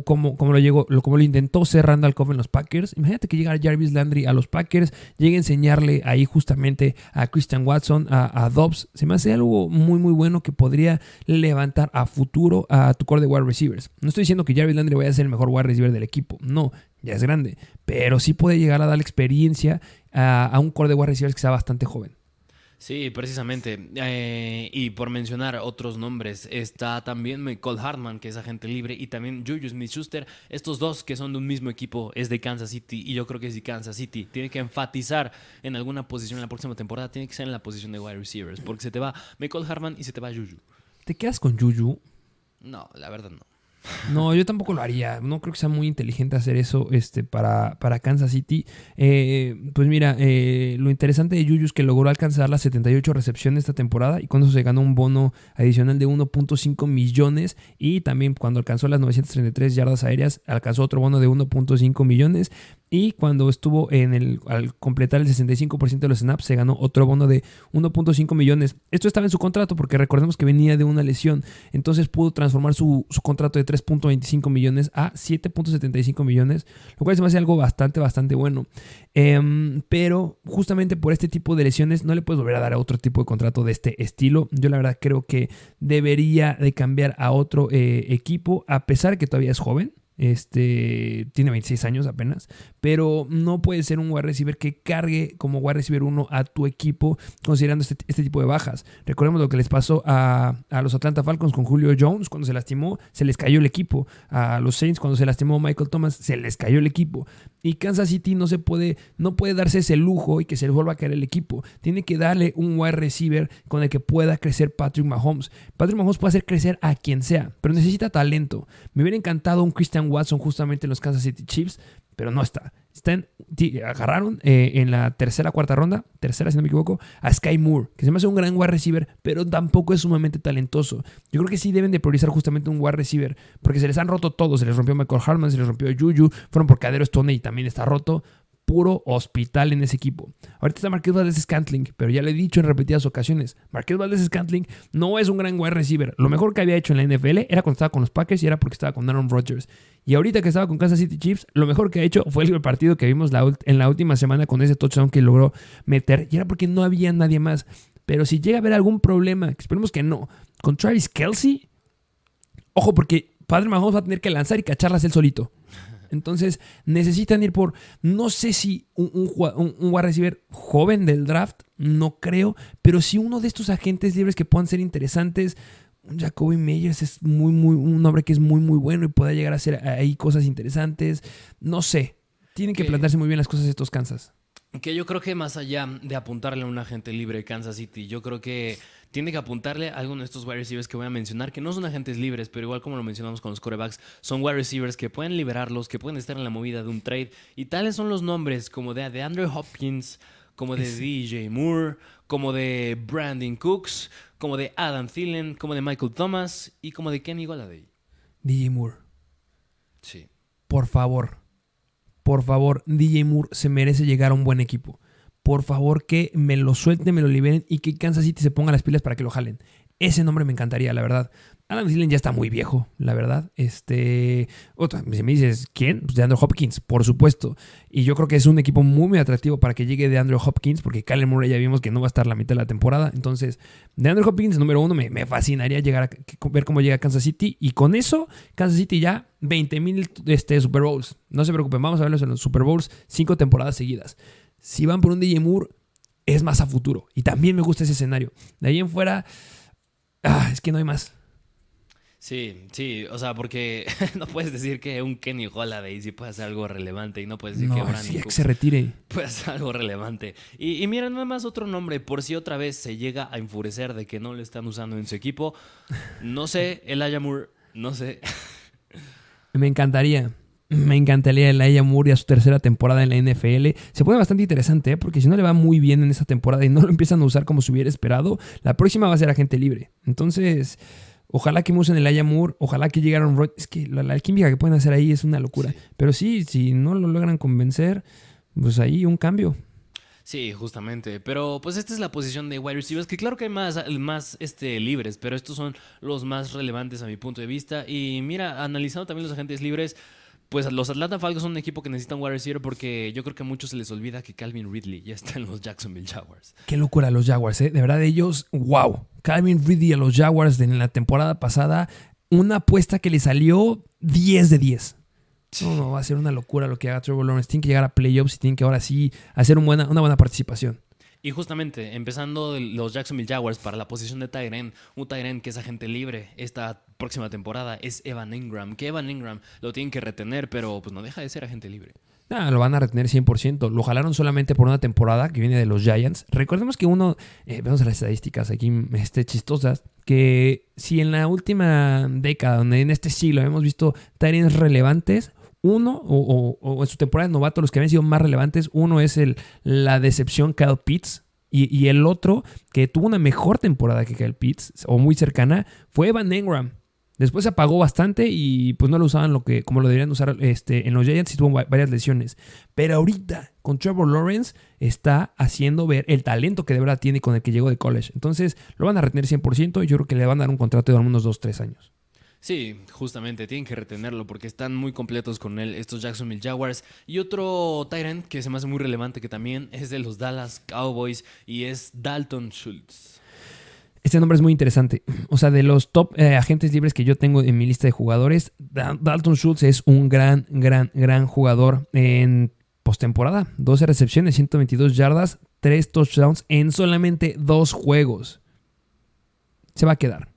como, lo intentó ser Randall Cobb en los Packers. Imagínate que llegara Jarvis Landry a los Packers, llegue a enseñarle ahí justamente a Christian Watson, a, a Dobbs. Se me hace algo muy, muy bueno que podría levantar a futuro a tu core de wide receivers. No estoy diciendo que Jarvis Landry vaya a ser el mejor wide receiver del equipo, no, ya es grande, pero sí puede llegar a dar experiencia a, a un core de wide receivers que sea bastante joven. Sí, precisamente. Eh, y por mencionar otros nombres, está también Michael Hartman, que es agente libre, y también Juju Smith-Schuster. Estos dos que son de un mismo equipo es de Kansas City. Y yo creo que si Kansas City tiene que enfatizar en alguna posición en la próxima temporada, tiene que ser en la posición de wide receivers. Porque se te va Michael Hartman y se te va Juju. ¿Te quedas con Juju? No, la verdad no. No, yo tampoco lo haría. No creo que sea muy inteligente hacer eso este, para, para Kansas City. Eh, pues mira, eh, lo interesante de Juju es que logró alcanzar las 78 recepciones esta temporada y cuando se ganó un bono adicional de 1.5 millones y también cuando alcanzó las 933 yardas aéreas alcanzó otro bono de 1.5 millones y cuando estuvo en el al completar el 65% de los snaps se ganó otro bono de 1.5 millones. Esto estaba en su contrato porque recordemos que venía de una lesión, entonces pudo transformar su, contrato de 3.25 millones a 7.75 millones, lo cual se me hace algo bastante, bastante bueno. Em, pero justamente por este tipo de lesiones no le puedes volver a dar a otro tipo de contrato de este estilo. Yo la verdad creo que debería de cambiar a otro eh, equipo, a pesar que todavía es joven. Este tiene 26 años apenas, pero no puede ser un wide receiver que cargue como wide receiver uno a tu equipo, considerando este, este tipo de bajas. Recordemos lo que les pasó a, a, los Atlanta Falcons con Julio Jones cuando se lastimó, se les cayó el equipo. A los Saints cuando se lastimó Michael Thomas, se les cayó el equipo. Y Kansas City no se puede, no puede darse ese lujo y que se les vuelva a caer el equipo. Tiene que darle un wide receiver con el que pueda crecer Patrick Mahomes. Patrick Mahomes puede hacer crecer a quien sea, pero necesita talento. Me hubiera encantado un Christian Watson justamente en los Kansas City Chiefs, pero no está. Están, agarraron eh, en la tercera, cuarta ronda, tercera si no me equivoco, a Sky Moore, que se me hace un gran wide receiver, pero tampoco es sumamente talentoso. Yo creo que sí deben de priorizar justamente un wide receiver, porque se les han roto todos. Se les rompió Michael Hartman, se les rompió Juju, fueron por Cadero Stone y también está roto puro hospital en ese equipo. Ahorita está Marqués Valdez Scantling, pero ya le he dicho en repetidas ocasiones, Marqués Valdez Scantling no es un gran wide receiver. Lo mejor que había hecho en la NFL era cuando estaba con los Packers y era porque estaba con Aaron Rodgers. Y ahorita que estaba con Kansas City Chiefs, lo mejor que ha hecho fue el partido que vimos en la última semana con ese touchdown que logró meter. Y era porque no había nadie más. Pero si llega a haber algún problema, esperemos que no, con Travis Kelsey, ojo porque Padre Mahomes va a tener que lanzar y cacharlas él solito. Entonces necesitan ir por, no sé si un, un, un, wide receiver joven del draft, no creo, pero si uno de estos agentes libres que puedan ser interesantes. Jacoby Meyers es muy, muy, un hombre que es muy, muy bueno y puede llegar a hacer ahí cosas interesantes. No sé. Tienen que plantearse muy bien las cosas estos Kansas. Que yo creo que más allá de apuntarle a un agente libre Kansas City, yo creo que tiene que apuntarle a alguno de estos wide receivers que voy a mencionar, que no son agentes libres, pero igual como lo mencionamos con los corebacks, son wide receivers que pueden liberarlos, que pueden estar en la movida de un trade. Y tales son los nombres como de, de Andrew Hopkins, como de DJ Moore, como de Brandon Cooks, como de Adam Thielen, como de Michael Thomas y como de Kenny Golladay. DJ Moore. Sí. Por favor, por favor, DJ Moore se merece llegar a un buen equipo por favor que me lo suelten, me lo liberen y que Kansas City se ponga las pilas para que lo jalen. Ese nombre me encantaría, la verdad. Adam Thielen ya está muy viejo, la verdad. Este, otra, si me dices, ¿quién? Pues de Andrew Hopkins, por supuesto. Y yo creo que es un equipo muy, muy atractivo para que llegue de Andrew Hopkins, porque Kyler Murray ya vimos que no va a estar la mitad de la temporada. Entonces, de Andrew Hopkins, número uno, me, me fascinaría llegar a ver cómo llega Kansas City. Y con eso, Kansas City ya 20 mil este, Super Bowls. No se preocupen, vamos a verlos en los Super Bowls cinco temporadas seguidas si van por un DJ Moore, es más a futuro. Y también me gusta ese escenario. De ahí en fuera, ah, es que no hay más. Sí, sí, o sea, porque no puedes decir que un Kenny Holiday sí puede hacer algo relevante y no puedes decir que Brandon sí, que se retire. puede hacer algo relevante. Y, y mira, nada más otro nombre, por si otra vez se llega a enfurecer de que no le están usando en su equipo. No sé, el Moore, no sé. Me encantaría. Me encantaría el Aya Moore a su tercera temporada en la NFL. Se pone bastante interesante, ¿eh? porque si no le va muy bien en esta temporada y no lo empiezan a usar como se hubiera esperado, la próxima va a ser agente libre. Entonces, ojalá que me usen el Aya Moore, ojalá que llegaron. Es que la, la, química que pueden hacer ahí es una locura. Pero sí, si no lo logran convencer, pues ahí un cambio. Sí, justamente. Pero pues esta es la posición de wide receivers, que claro que hay más, más este, libres, pero estos son los más relevantes a mi punto de vista. Y mira, analizando también los agentes libres, pues los Atlanta Falcons son un equipo que necesita un wide receiver porque yo creo que a muchos se les olvida que Calvin Ridley ya está en los Jacksonville Jaguars. Qué locura los Jaguars, ¿eh? De verdad, ellos, wow. Calvin Ridley a los Jaguars en la temporada pasada, una apuesta que le salió 10 de 10. No, no, va a ser una locura lo que haga Trevor Lawrence. Tiene que llegar a playoffs y tiene que ahora sí hacer buena, una buena participación. Y justamente, empezando los Jacksonville Jaguars para la posición de Tyren, un Tyren que es agente libre esta próxima temporada, es Evan Ingram. Que Evan Ingram lo tienen que retener, pero pues no deja de ser agente libre. Ah, lo van a retener 100%. Lo jalaron solamente por una temporada que viene de los Giants. Recordemos que uno, eh, vemos las estadísticas aquí este, chistosas, que si en la última década, en este siglo, hemos visto Tyrants relevantes, uno, o, en su temporada de novato, los que habían sido más relevantes, uno es el, la decepción Kyle Pitts. Y, el otro, que tuvo una mejor temporada que Kyle Pitts, o muy cercana, fue Evan Engram. Después se apagó bastante y pues no lo usaban lo que, como lo deberían usar este, en los Giants y tuvo varias lesiones. Pero ahorita con Trevor Lawrence está haciendo ver el talento que de verdad tiene con el que llegó de college. Entonces lo van a retener 100% y yo creo que le van a dar un contrato de unos 2-3 años. Sí, justamente, tienen que retenerlo porque están muy completos con él estos Jacksonville Jaguars. Y otro Tyrant que se me hace muy relevante que también es de los Dallas Cowboys y es Dalton Schultz. Este nombre es muy interesante. O sea, de los top eh, agentes libres que yo tengo en mi lista de jugadores, Dalton Schultz es un gran, gran, gran jugador en postemporada. 12 recepciones, 122 yardas, 3 touchdowns en solamente dos juegos. Se va a quedar.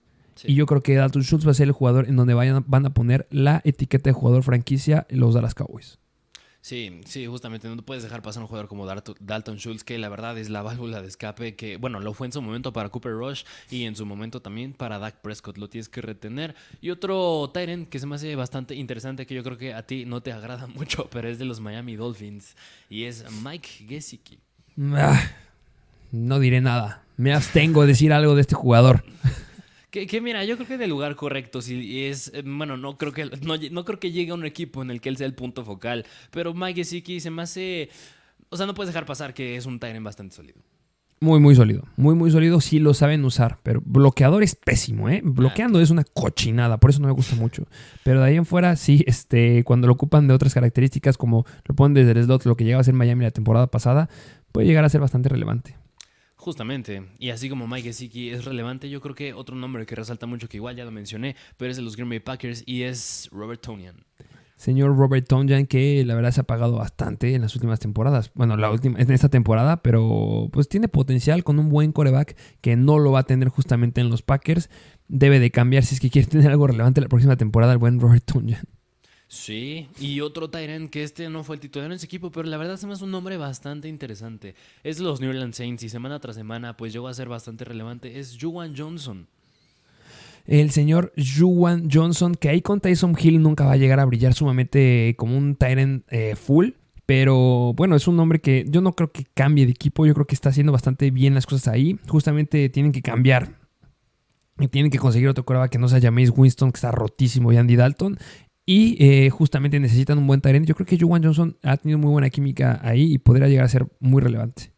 Y yo creo que Dalton Schultz va a ser el jugador en donde vayan, van a poner la etiqueta de jugador franquicia los Dallas Cowboys. Sí, sí, justamente no puedes dejar pasar un jugador como Dalton Schultz, que la verdad es la válvula de escape, que bueno, lo fue en su momento para Cooper Rush y en su momento también para Dak Prescott, lo tienes que retener. Y otro Tyrant que se me hace bastante interesante, que yo creo que a ti no te agrada mucho, pero es de los Miami Dolphins, y es Mike Gesicki. Ah, no diré nada, me abstengo de decir algo de este jugador. Que, mira, yo creo que del lugar correcto, si es, eh, bueno, no creo que no, creo que llegue a un equipo en el que él sea el punto focal, pero Mike Gesicki se me hace, o sea, no puedes dejar pasar que es un Tyrant bastante sólido. Muy, muy sólido. Muy, muy sólido. Sí lo saben usar. Pero bloqueador es pésimo, ¿eh? Bloqueando es una cochinada. Por eso no me gusta mucho. Pero de ahí en fuera, sí, este, cuando lo ocupan de otras características, como lo ponen desde el slot, lo que llegaba a ser Miami la temporada pasada, puede llegar a ser bastante relevante. Justamente, y así como Mike Gesicki es relevante, yo creo que otro nombre que resalta mucho, que igual ya lo mencioné, pero es de los Green Bay Packers y es Robert Tonian. Señor Robert Tonian, que la verdad se ha pagado bastante en las últimas temporadas. Bueno, la última, en esta temporada, pero pues tiene potencial con un buen coreback que no lo va a tener justamente en los Packers. Debe de cambiar si es que quiere tener algo relevante la próxima temporada el buen Robert Tonian. Sí, y otro Tyrant que este no fue el titular en ese equipo, pero la verdad se me hace un nombre bastante interesante. Es los New Orleans Saints y semana tras semana pues llegó a ser bastante relevante. Es Juwan Johnson. El señor Juwan Johnson, que ahí con Tyson Hill nunca va a llegar a brillar sumamente como un Tyrant eh, full. Pero bueno, es un nombre que yo no creo que cambie de equipo. Yo creo que está haciendo bastante bien las cosas ahí. Justamente tienen que cambiar y tienen que conseguir otro coreback que no sea James Winston, que está rotísimo, y Andy Dalton. Y eh, justamente necesitan un buen talento. Yo creo que Juwan Johnson ha tenido muy buena química ahí y podría llegar a ser muy relevante.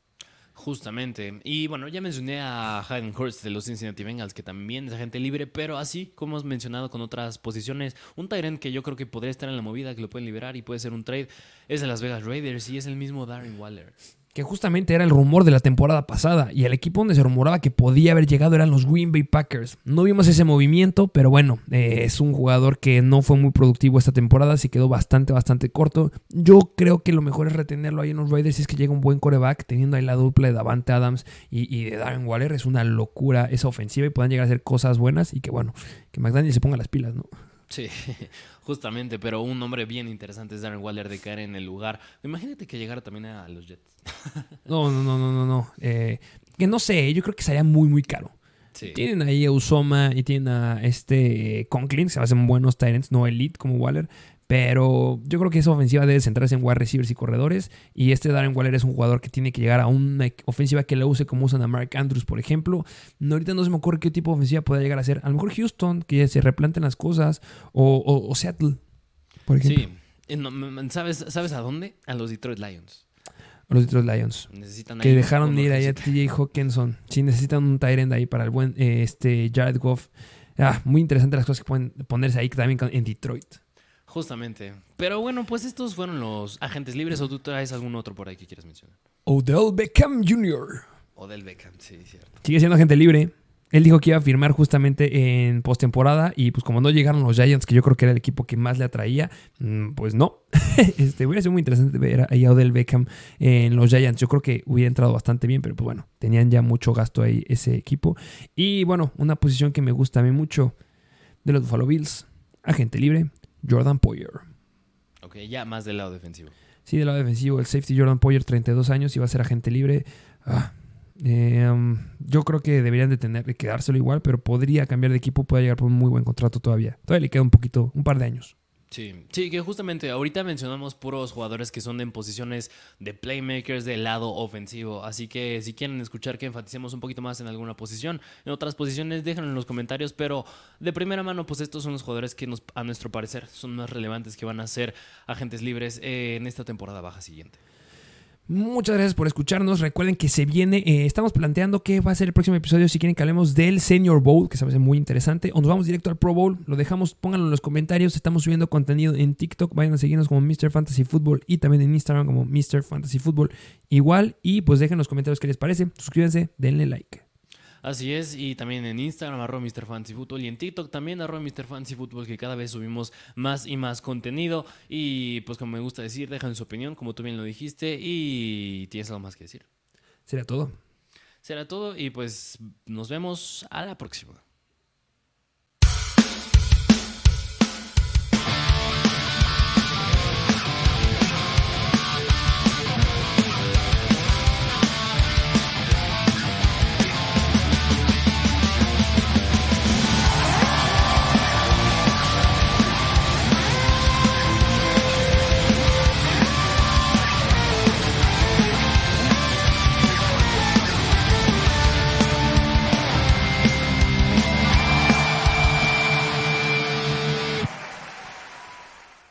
Justamente. Y bueno, ya mencioné a Hayden Hurst de los Cincinnati Bengals, que también es agente libre, pero así como hemos mencionado con otras posiciones, un Tyrant que yo creo que podría estar en la movida, que lo pueden liberar y puede ser un trade, es de Las Vegas Raiders y es el mismo Darren Waller que justamente era el rumor de la temporada pasada y el equipo donde se rumoraba que podía haber llegado eran los Green Bay Packers. No vimos ese movimiento, pero bueno, eh, es un jugador que no fue muy productivo esta temporada, se quedó bastante, bastante corto. Yo creo que lo mejor es retenerlo ahí en los Raiders si es que llega un buen coreback, teniendo ahí la dupla de Davante Adams y, de Darren Waller. Es una locura esa ofensiva y puedan llegar a hacer cosas buenas y que bueno, que McDaniel se ponga las pilas, ¿no? Sí, justamente, pero un nombre bien interesante es Darren Waller de caer en el lugar. Imagínate que llegara también a los Jets. No, no, no, no, no, no. Eh, que no sé, yo creo que sería muy, muy caro. Tienen ahí a Usoma y tienen a este Conklin, se hacen buenos Tyrants, no elite como Waller, pero yo creo que esa ofensiva debe centrarse en wide receivers y corredores. Y este Darren Waller es un jugador que tiene que llegar a una ofensiva que la use como usan a Mark Andrews, por ejemplo. No, ahorita no se me ocurre qué tipo de ofensiva pueda llegar a ser. A lo mejor Houston, que se replanten las cosas. O, Seattle, por ejemplo. Sí. ¿Sabes, ¿Sabes a dónde? A los Detroit Lions. A los Detroit Lions. Necesitan que dejaron ir ahí a TJ Hawkinson. Sí, necesitan un Tyrend ahí para el buen eh, este Jared Goff. Ah, muy interesante las cosas que pueden ponerse ahí también en Detroit. Justamente. Pero bueno, pues estos fueron los agentes libres o tú traes algún otro por ahí que quieras mencionar. Odell Beckham Jr. Odell Beckham, sí, cierto. Sigue siendo agente libre. Él dijo que iba a firmar justamente en postemporada y pues como no llegaron los Giants, que yo creo que era el equipo que más le atraía, mm, pues no. este, hubiera sido muy interesante ver ahí a Odell Beckham en los Giants. Yo creo que hubiera entrado bastante bien, pero pues bueno, tenían ya mucho gasto ahí ese equipo. Y bueno, una posición que me gusta a mí mucho de los Buffalo Bills, agente libre, Jordan Poyer. Ok, ya más del lado defensivo. Sí, del lado defensivo, el safety Jordan Poyer, 32 años, y va a ser agente libre. Ah, eh, um, yo creo que deberían de tener de quedárselo igual, pero podría cambiar de equipo, puede llegar por un muy buen contrato todavía. Todavía le queda un poquito, un par de años. Sí, sí, que justamente ahorita mencionamos puros jugadores que son en posiciones de playmakers del lado ofensivo. Así que si quieren escuchar que enfaticemos un poquito más en alguna posición, en otras posiciones, déjenlo en los comentarios. Pero de primera mano, pues estos son los jugadores que nos, a nuestro parecer son más relevantes que van a ser agentes libres eh, en esta temporada baja siguiente. Muchas gracias por escucharnos. Recuerden que se viene, eh, estamos planteando qué va a ser el próximo episodio. Si quieren que hablemos del Senior Bowl, que se hace muy interesante, o nos vamos directo al Pro Bowl, lo dejamos, pónganlo en los comentarios. Estamos subiendo contenido en TikTok. Vayan a seguirnos como Mr. Fantasy Football y también en Instagram como Mr. Fantasy Football. Igual, y pues dejen en los comentarios qué les parece. Suscríbanse, denle like. Así es, y también en Instagram, arroba Mr. Fancy Football, y en TikTok también, arroba Mr. Fancy Football, que cada vez subimos más y más contenido. Y pues como me gusta decir, dejan su opinión, como tú bien lo dijiste, y tienes algo más que decir. Será todo. Será todo, y pues nos vemos a la próxima.